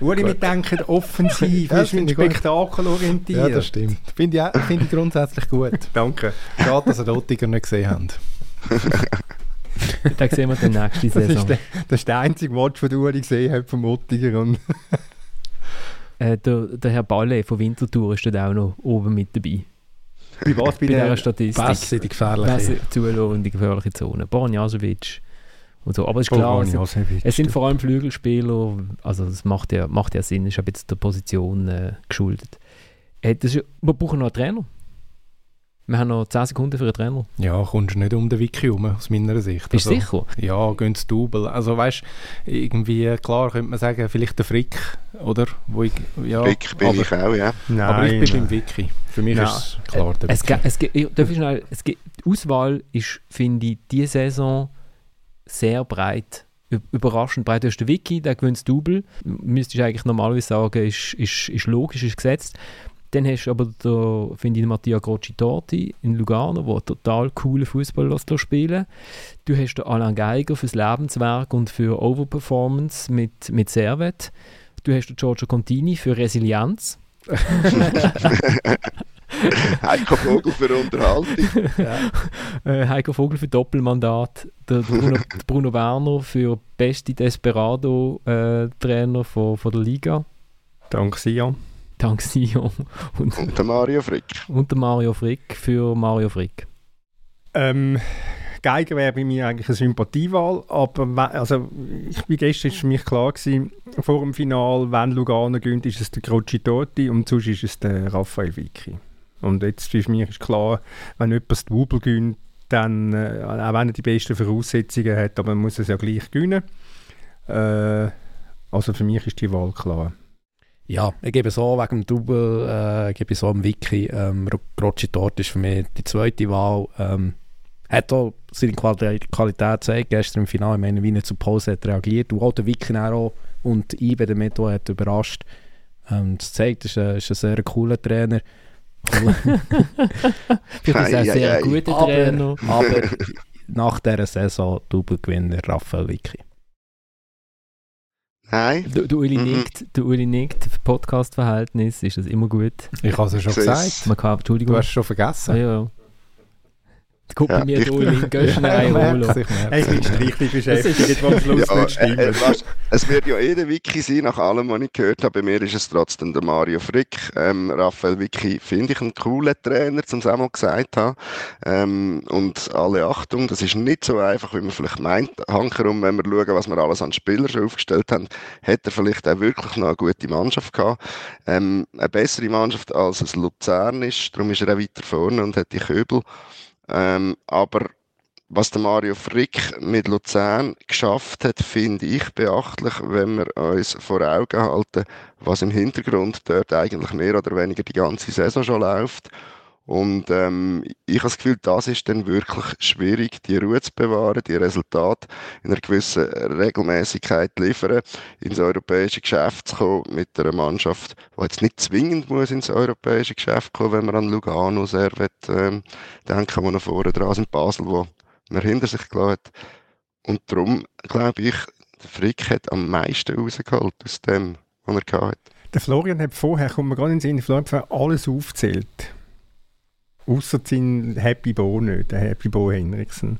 Uri, wir denken offensiv, [LAUGHS] wir sind spektakelorientiert. Ja, das stimmt. Finde ich, find ich grundsätzlich gut. [LAUGHS] Danke. Schade, dass ihr Oettinger nicht gesehen habt. Dann sehen wir den nächsten Saison. Das ist der, das ist der einzige Match, den Uri gesehen hat vom Oettinger. Und [LAUGHS] äh, der, der Herr Balle von Winterthur ist dort auch noch oben mit dabei. Bei was? Bei, bei der, der Statistik. Pässe, die gefährliche. In die gefährliche Zone. Bornjasovic und so. Aber es ist klar, es, es, sind vor allem Flügelspieler, also das macht ja, macht ja Sinn, ist jetzt der Position äh, geschuldet. Äh, ist, wir brauchen noch einen Trainer. Wir haben noch 10 Sekunden für einen Trainer. Ja, kommst du nicht um den Wiki herum, aus meiner Sicht. Bist du also, sicher? Ja, gehen sie Double. Also weißt irgendwie, klar könnte man sagen, vielleicht der Frick, oder? Wo ich, ja, Frick bin aber, ich auch, ja. Nein, aber ich bin beim Wiki. Für mich nein. ist es klar der es Wiki. Es, es, darf ich schnell, es, die Auswahl ist, finde ich, diese Saison sehr breit. Überraschend breit. Du hast den Wiki, der gewinnt das Double. Müsstest eigentlich normalerweise sagen, ist, ist, ist logisch, ist gesetzt. Dann hast du aber, der, finde ich, Mattia Grocci-Torti in Lugano, der total coole Fußball spielen Du hast den Alain Geiger fürs Lebenswerk und für Overperformance mit, mit Servet. Du hast den Giorgio Contini für Resilienz. [LAUGHS] [LAUGHS] [LAUGHS] Heiko Vogel für Unterhaltung. ja. äh, Heiko Vogel für Doppelmandat. Der Bruno, [LAUGHS] Bruno Werner für beste Desperado-Trainer äh, von, von der Liga. Dank Sion. Dank Sion. Und, und der Mario Frick. Und der Mario Frick für Mario Frick. Ähm, Geiger wäre bei mir eigentlich eine Sympathiewahl, aber also, ich bin gestern ist für mich klar gewesen, vor dem Final, wenn Lugano gönnt, ist es der Croci Totti und sonst ist es der Raphael Vicky. Und jetzt für mich ist klar, wenn jemand das Double gönnt, dann, äh, auch wenn er die besten Voraussetzungen hat, aber man muss es ja gleich gewinnen. Äh, also für mich ist die Wahl klar. Ja, ich gebe so wegen dem Double, äh, gebe so am Wiki, ähm, Rocci Tort ist für mich die zweite Wahl. Ähm, hat auch seine Qualität, gezeigt, gestern im Finale, ich meine, wie er zu Pause hat reagiert und auch der Wiki auch und Ibe damit auch hat überrascht. Ähm, das zeigt, er ist, ist ein sehr cooler Trainer. Ich bin ein sehr guter Trainer. [LAUGHS] Aber nach dieser Saison Double-Gewinner Raphael Vicky. Nein. Du, du Uli mhm. nickt, du Uli nickt, für Podcast-Verhältnis ist das immer gut. Ich habe es ja schon gesagt. Man kann, Entschuldigung. Du hast es schon vergessen. Ja, ja. Guck Ja, bei mir in geh [LAUGHS] schnell Rolo. Ich bin richtig beschäftigt, was am Schluss Ja, nicht stimmt. äh, äh, weißt, es wird ja eh der Wiki sein, nach allem, was ich gehört habe. Bei mir ist es trotzdem der Mario Frick. Ähm, Raphael Wiki finde ich einen coolen Trainer, zum es auch mal gesagt haben. Ähm, und alle Achtung, das ist nicht so einfach, wie man vielleicht meint. Hankerum, wenn wir schauen, was wir alles an Spielern schon aufgestellt haben, hat er vielleicht auch wirklich noch eine gute Mannschaft gehabt. Ähm, eine bessere Mannschaft als es Luzern ist, darum ist er auch weiter vorne und hat die Köbel. Ähm, aber was der Mario Frick mit Luzern geschafft hat, finde ich beachtlich, wenn wir uns vor Augen halten, was im Hintergrund dort eigentlich mehr oder weniger die ganze Saison schon läuft. Und ähm, ich habe das Gefühl, das ist dann wirklich schwierig, die Ruhe zu bewahren, die Resultate in einer gewissen Regelmäßigkeit zu liefern, ins europäische Geschäft zu kommen mit einer Mannschaft, die jetzt nicht zwingend muss ins europäische Geschäft kommen, wenn man an Lugano sehr will, ähm, denken, wo noch vorne dran sind, Basel, wo man hinter sich gelassen hat. Und darum glaube ich, der Frick hat am meisten rausgeholt aus dem, was er gehabt hat. Der Florian hat vorher, kommt mir gerade in den Sinn, Florian hat alles aufgezählt. Außer sein Happy Bo nicht, der Happy Bo Henriksen.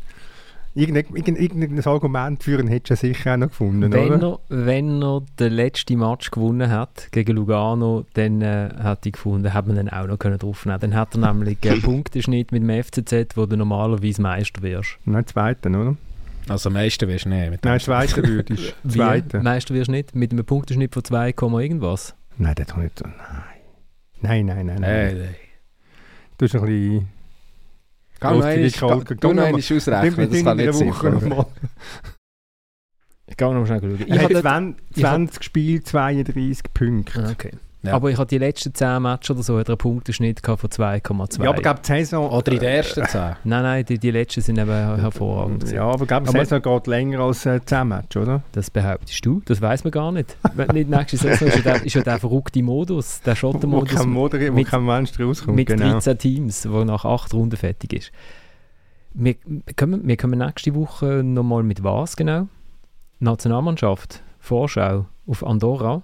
Irgendein, irgendein, Argument für ihn hättest du ja sicher auch noch gefunden, Wenn oder? er, wenn er den letzten Match gewonnen hat gegen Lugano, dann äh, hat ich gefunden, hat man ihn auch noch können draufnehmen. Dann hat er nämlich einen [LAUGHS] Punkteschnitt mit dem FCZ, wo du normalerweise Meister wirst. Nein, zweiten, oder? Also am meisten wirst du nicht. Mit Nein, zweiter [LAUGHS] würdest du. Zweiter. Meister wirst du nicht mit einem Punkteschnitt von 2, irgendwas. Nein, das doch nicht so. Nein. Nein, nein, nein. nein. Hey. Du hast ein bisschen... Geh noch einmal- geh noch einmal ausrechnen, das kann nicht mal. Ich kann noch mal schnell schauen. Ich Er hat habe 20, ich hab- 20 Spiele, 32 Punkte. Ah, okay. Ja. Aber ich hatte die letzten 10 Matches oder so hat er einen Punkteschnitt von 2,2. Ja, aber glaube, die Saison... Oder in den ersten 10. nein, nein, die, die letzten sind eben hervorragend. gewesen. Ja, aber glaube, die Saison geht länger als äh, 10 Matches, oder? Das behauptest du, das weiß man gar nicht. [LAUGHS] Wenn nicht nächste Saison ist ja der, ist ja der verrückte Modus, der Wo Schottenmodus kein, Moder wo mit- kein Mensch rauskommt. mit genau. 13 Teams, wo nach 8 Runden fertig ist. Wir, kommen, wir kommen nächste Woche nochmal mit was genau? Nationalmannschaft, Vorschau auf Andorra.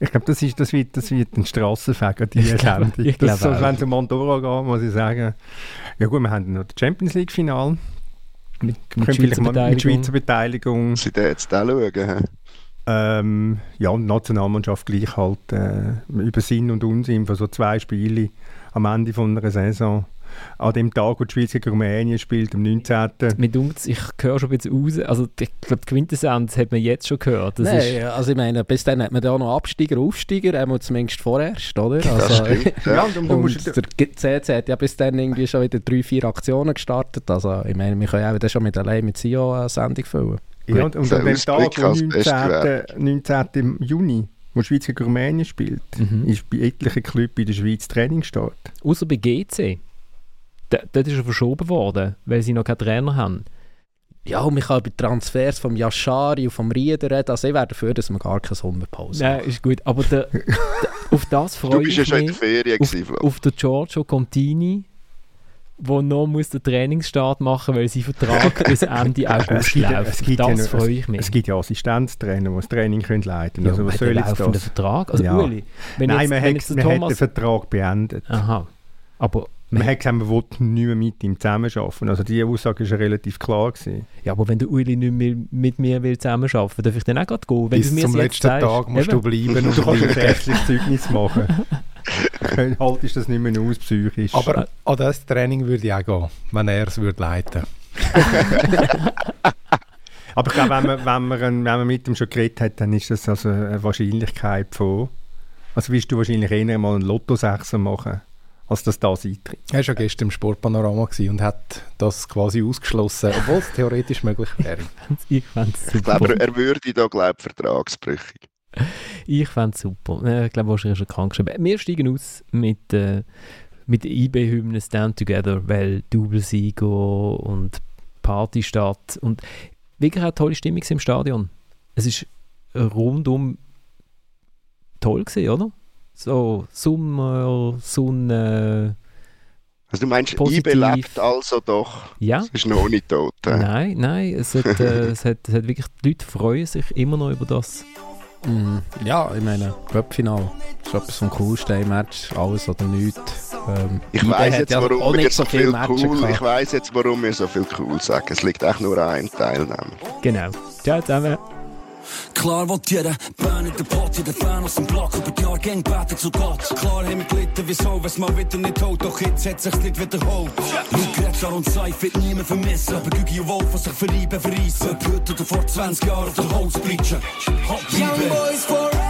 Ich glaube, das, ist- das, wird, das wird ein Strassenfeger, die Ich glaube- Sendung. ich Das- glaube so. Wenn es um Andorra geht, muss ich sagen, ja gut, wir haben noch das Champions League-Final. Mit, mit vielleicht Schweizer mal mit Beteiligung. Schweizer Beteiligung. Sie den jetzt auch schauen. Ähm, ja, und die Nationalmannschaft gleich halt äh, über Sinn und Unsinn von so zwei Spielen am Ende von einer Saison. An dem Tag, wo die Schweiz gegen Rumänien spielt, am 19. Mir dunkt ich höre schon ein bisschen raus, also ich glaube, die Quintessenz hat man jetzt schon gehört. Das ist, Nein, also ich meine, bis dann hat man da noch Absteiger, Aufsteiger, einmal zumindest vorerst, oder? Das Also, stimmt. Ja, und, du und musst, der CC hat ja bis dann irgendwie schon wieder drei, vier Aktionen gestartet. Also ich meine, wir können auch wieder schon mit allein mit SIO eine Sendung füllen. ja, und, und an dem Tag, beste 19. 19. Juni, wo die Schweiz gegen Rumänien spielt, Mhm. ist bei etlichen Clubs in der Schweiz Trainingsstart. Außer bei GC. Dort ist er verschoben worden, weil sie noch keinen Trainer haben. Ja, und man kann über die Transfers vom Yashari und vom Rieder reden. Also ich wäre dafür, dass wir gar keine Sommerpause Nein, ist gut. Aber der, [LAUGHS] der, auf das Du freue bist ja ich schon in der mich. Ferien Auf, gewesen, auf den Giorgio Contini, der noch muss den Trainingsstart machen weil sein Vertrag [LAUGHS] bis Ende August ja- läuft. gibt ja das noch- freue ich mich. Es gibt ja Assistenztrainer, die das Training können leiten können. ja, also was soll jetzt das? Vertrag? Also Ja. Uli, wenn Nein, jetzt, man, wenn hat, jetzt der man hat den Thomas... Vertrag beendet. Aha. Aber, Man hat gesagt, man will nicht mehr mit ihm zusammenarbeiten. Also die Aussage war relativ klar. Gewesen. ja, aber wenn der Uli nicht mehr mit mir will zusammenarbeiten will, darf ich dann auch gerade gehen? Wenn Bis du mir zum letzten sagst, Tag musst eben, du bleiben. Du Und kannst ein ärztliches Zeugnis machen. [LAUGHS] Dann haltest du das nicht mehr aus, psychisch. Aber an das Training würde ich auch gehen, wenn er es würde leiten [LAUGHS] Aber ich glaube, wenn man, wenn, man, wenn man mit ihm schon geredet hat, dann ist das also eine Wahrscheinlichkeit von... Also wirst du wahrscheinlich eher mal einen Lotto-Sechser machen, als dass das eintritt. Er war ja gestern im Sportpanorama und hat das quasi ausgeschlossen, obwohl es theoretisch möglich wäre. [LAUGHS] Ich fände es Ich glaube, super. er, würde da, glaube ich, vertragsbrüchig. Ich fände es super. Äh, Ich glaube, wahrscheinlich ist er krank geschrieben. Wir steigen aus mit, äh, mit der IB-Hymne Stand Together, weil Doublesieger und Partystadt und wirklich eine tolle Stimmung im Stadion. Es ist rundum toll gewesen, oder? So Sommer, Sonne, Also du meinst, Positiv. IB lebt also doch. ja. Es ist noch nicht tot. hä? Nein, nein, es hat, äh, [LAUGHS] es, hat, es hat wirklich, die Leute freuen sich immer noch über das. Mm, ja, ich meine, Cup-Final ist etwas vom coolsten im Match. Alles oder nichts. Ähm, Ich weiß jetzt, warum auch wir nicht so viel cool, gehabt. ich weiß jetzt, warum wir so viel cool sagen. Es liegt echt nur an einem Teilnehmer. Genau. Ciao zusammen. Klar will jeder Bern in der Pot, jeder Fan aus dem Block über die Jahre gang beten zu Gott. Klar haben wir gelitten, wieso, wenn's mal wieder nicht holt, doch jetzt hat sich's nicht wiederholt. Luke Gretschar und Seif wird niemand vermissen, aber Gügi und Wolf, was sich verlieben, verreissen. Ob heute oder vor 20 Jahren auf der Holz bleachen. Young boys forever.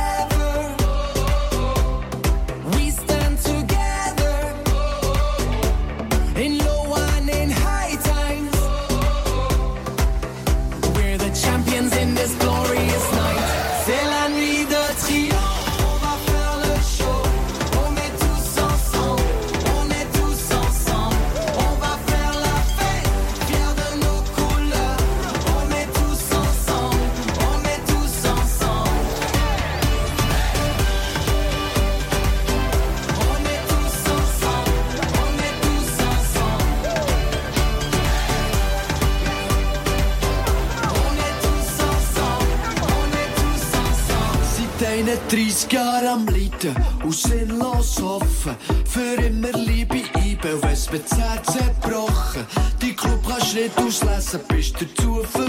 Am Leiden und sinnlos offen. Für immer Liebe einbauen, wenn's mir das zerbrochen. Die Club kannst nicht auslesen, bist dazu verdammt.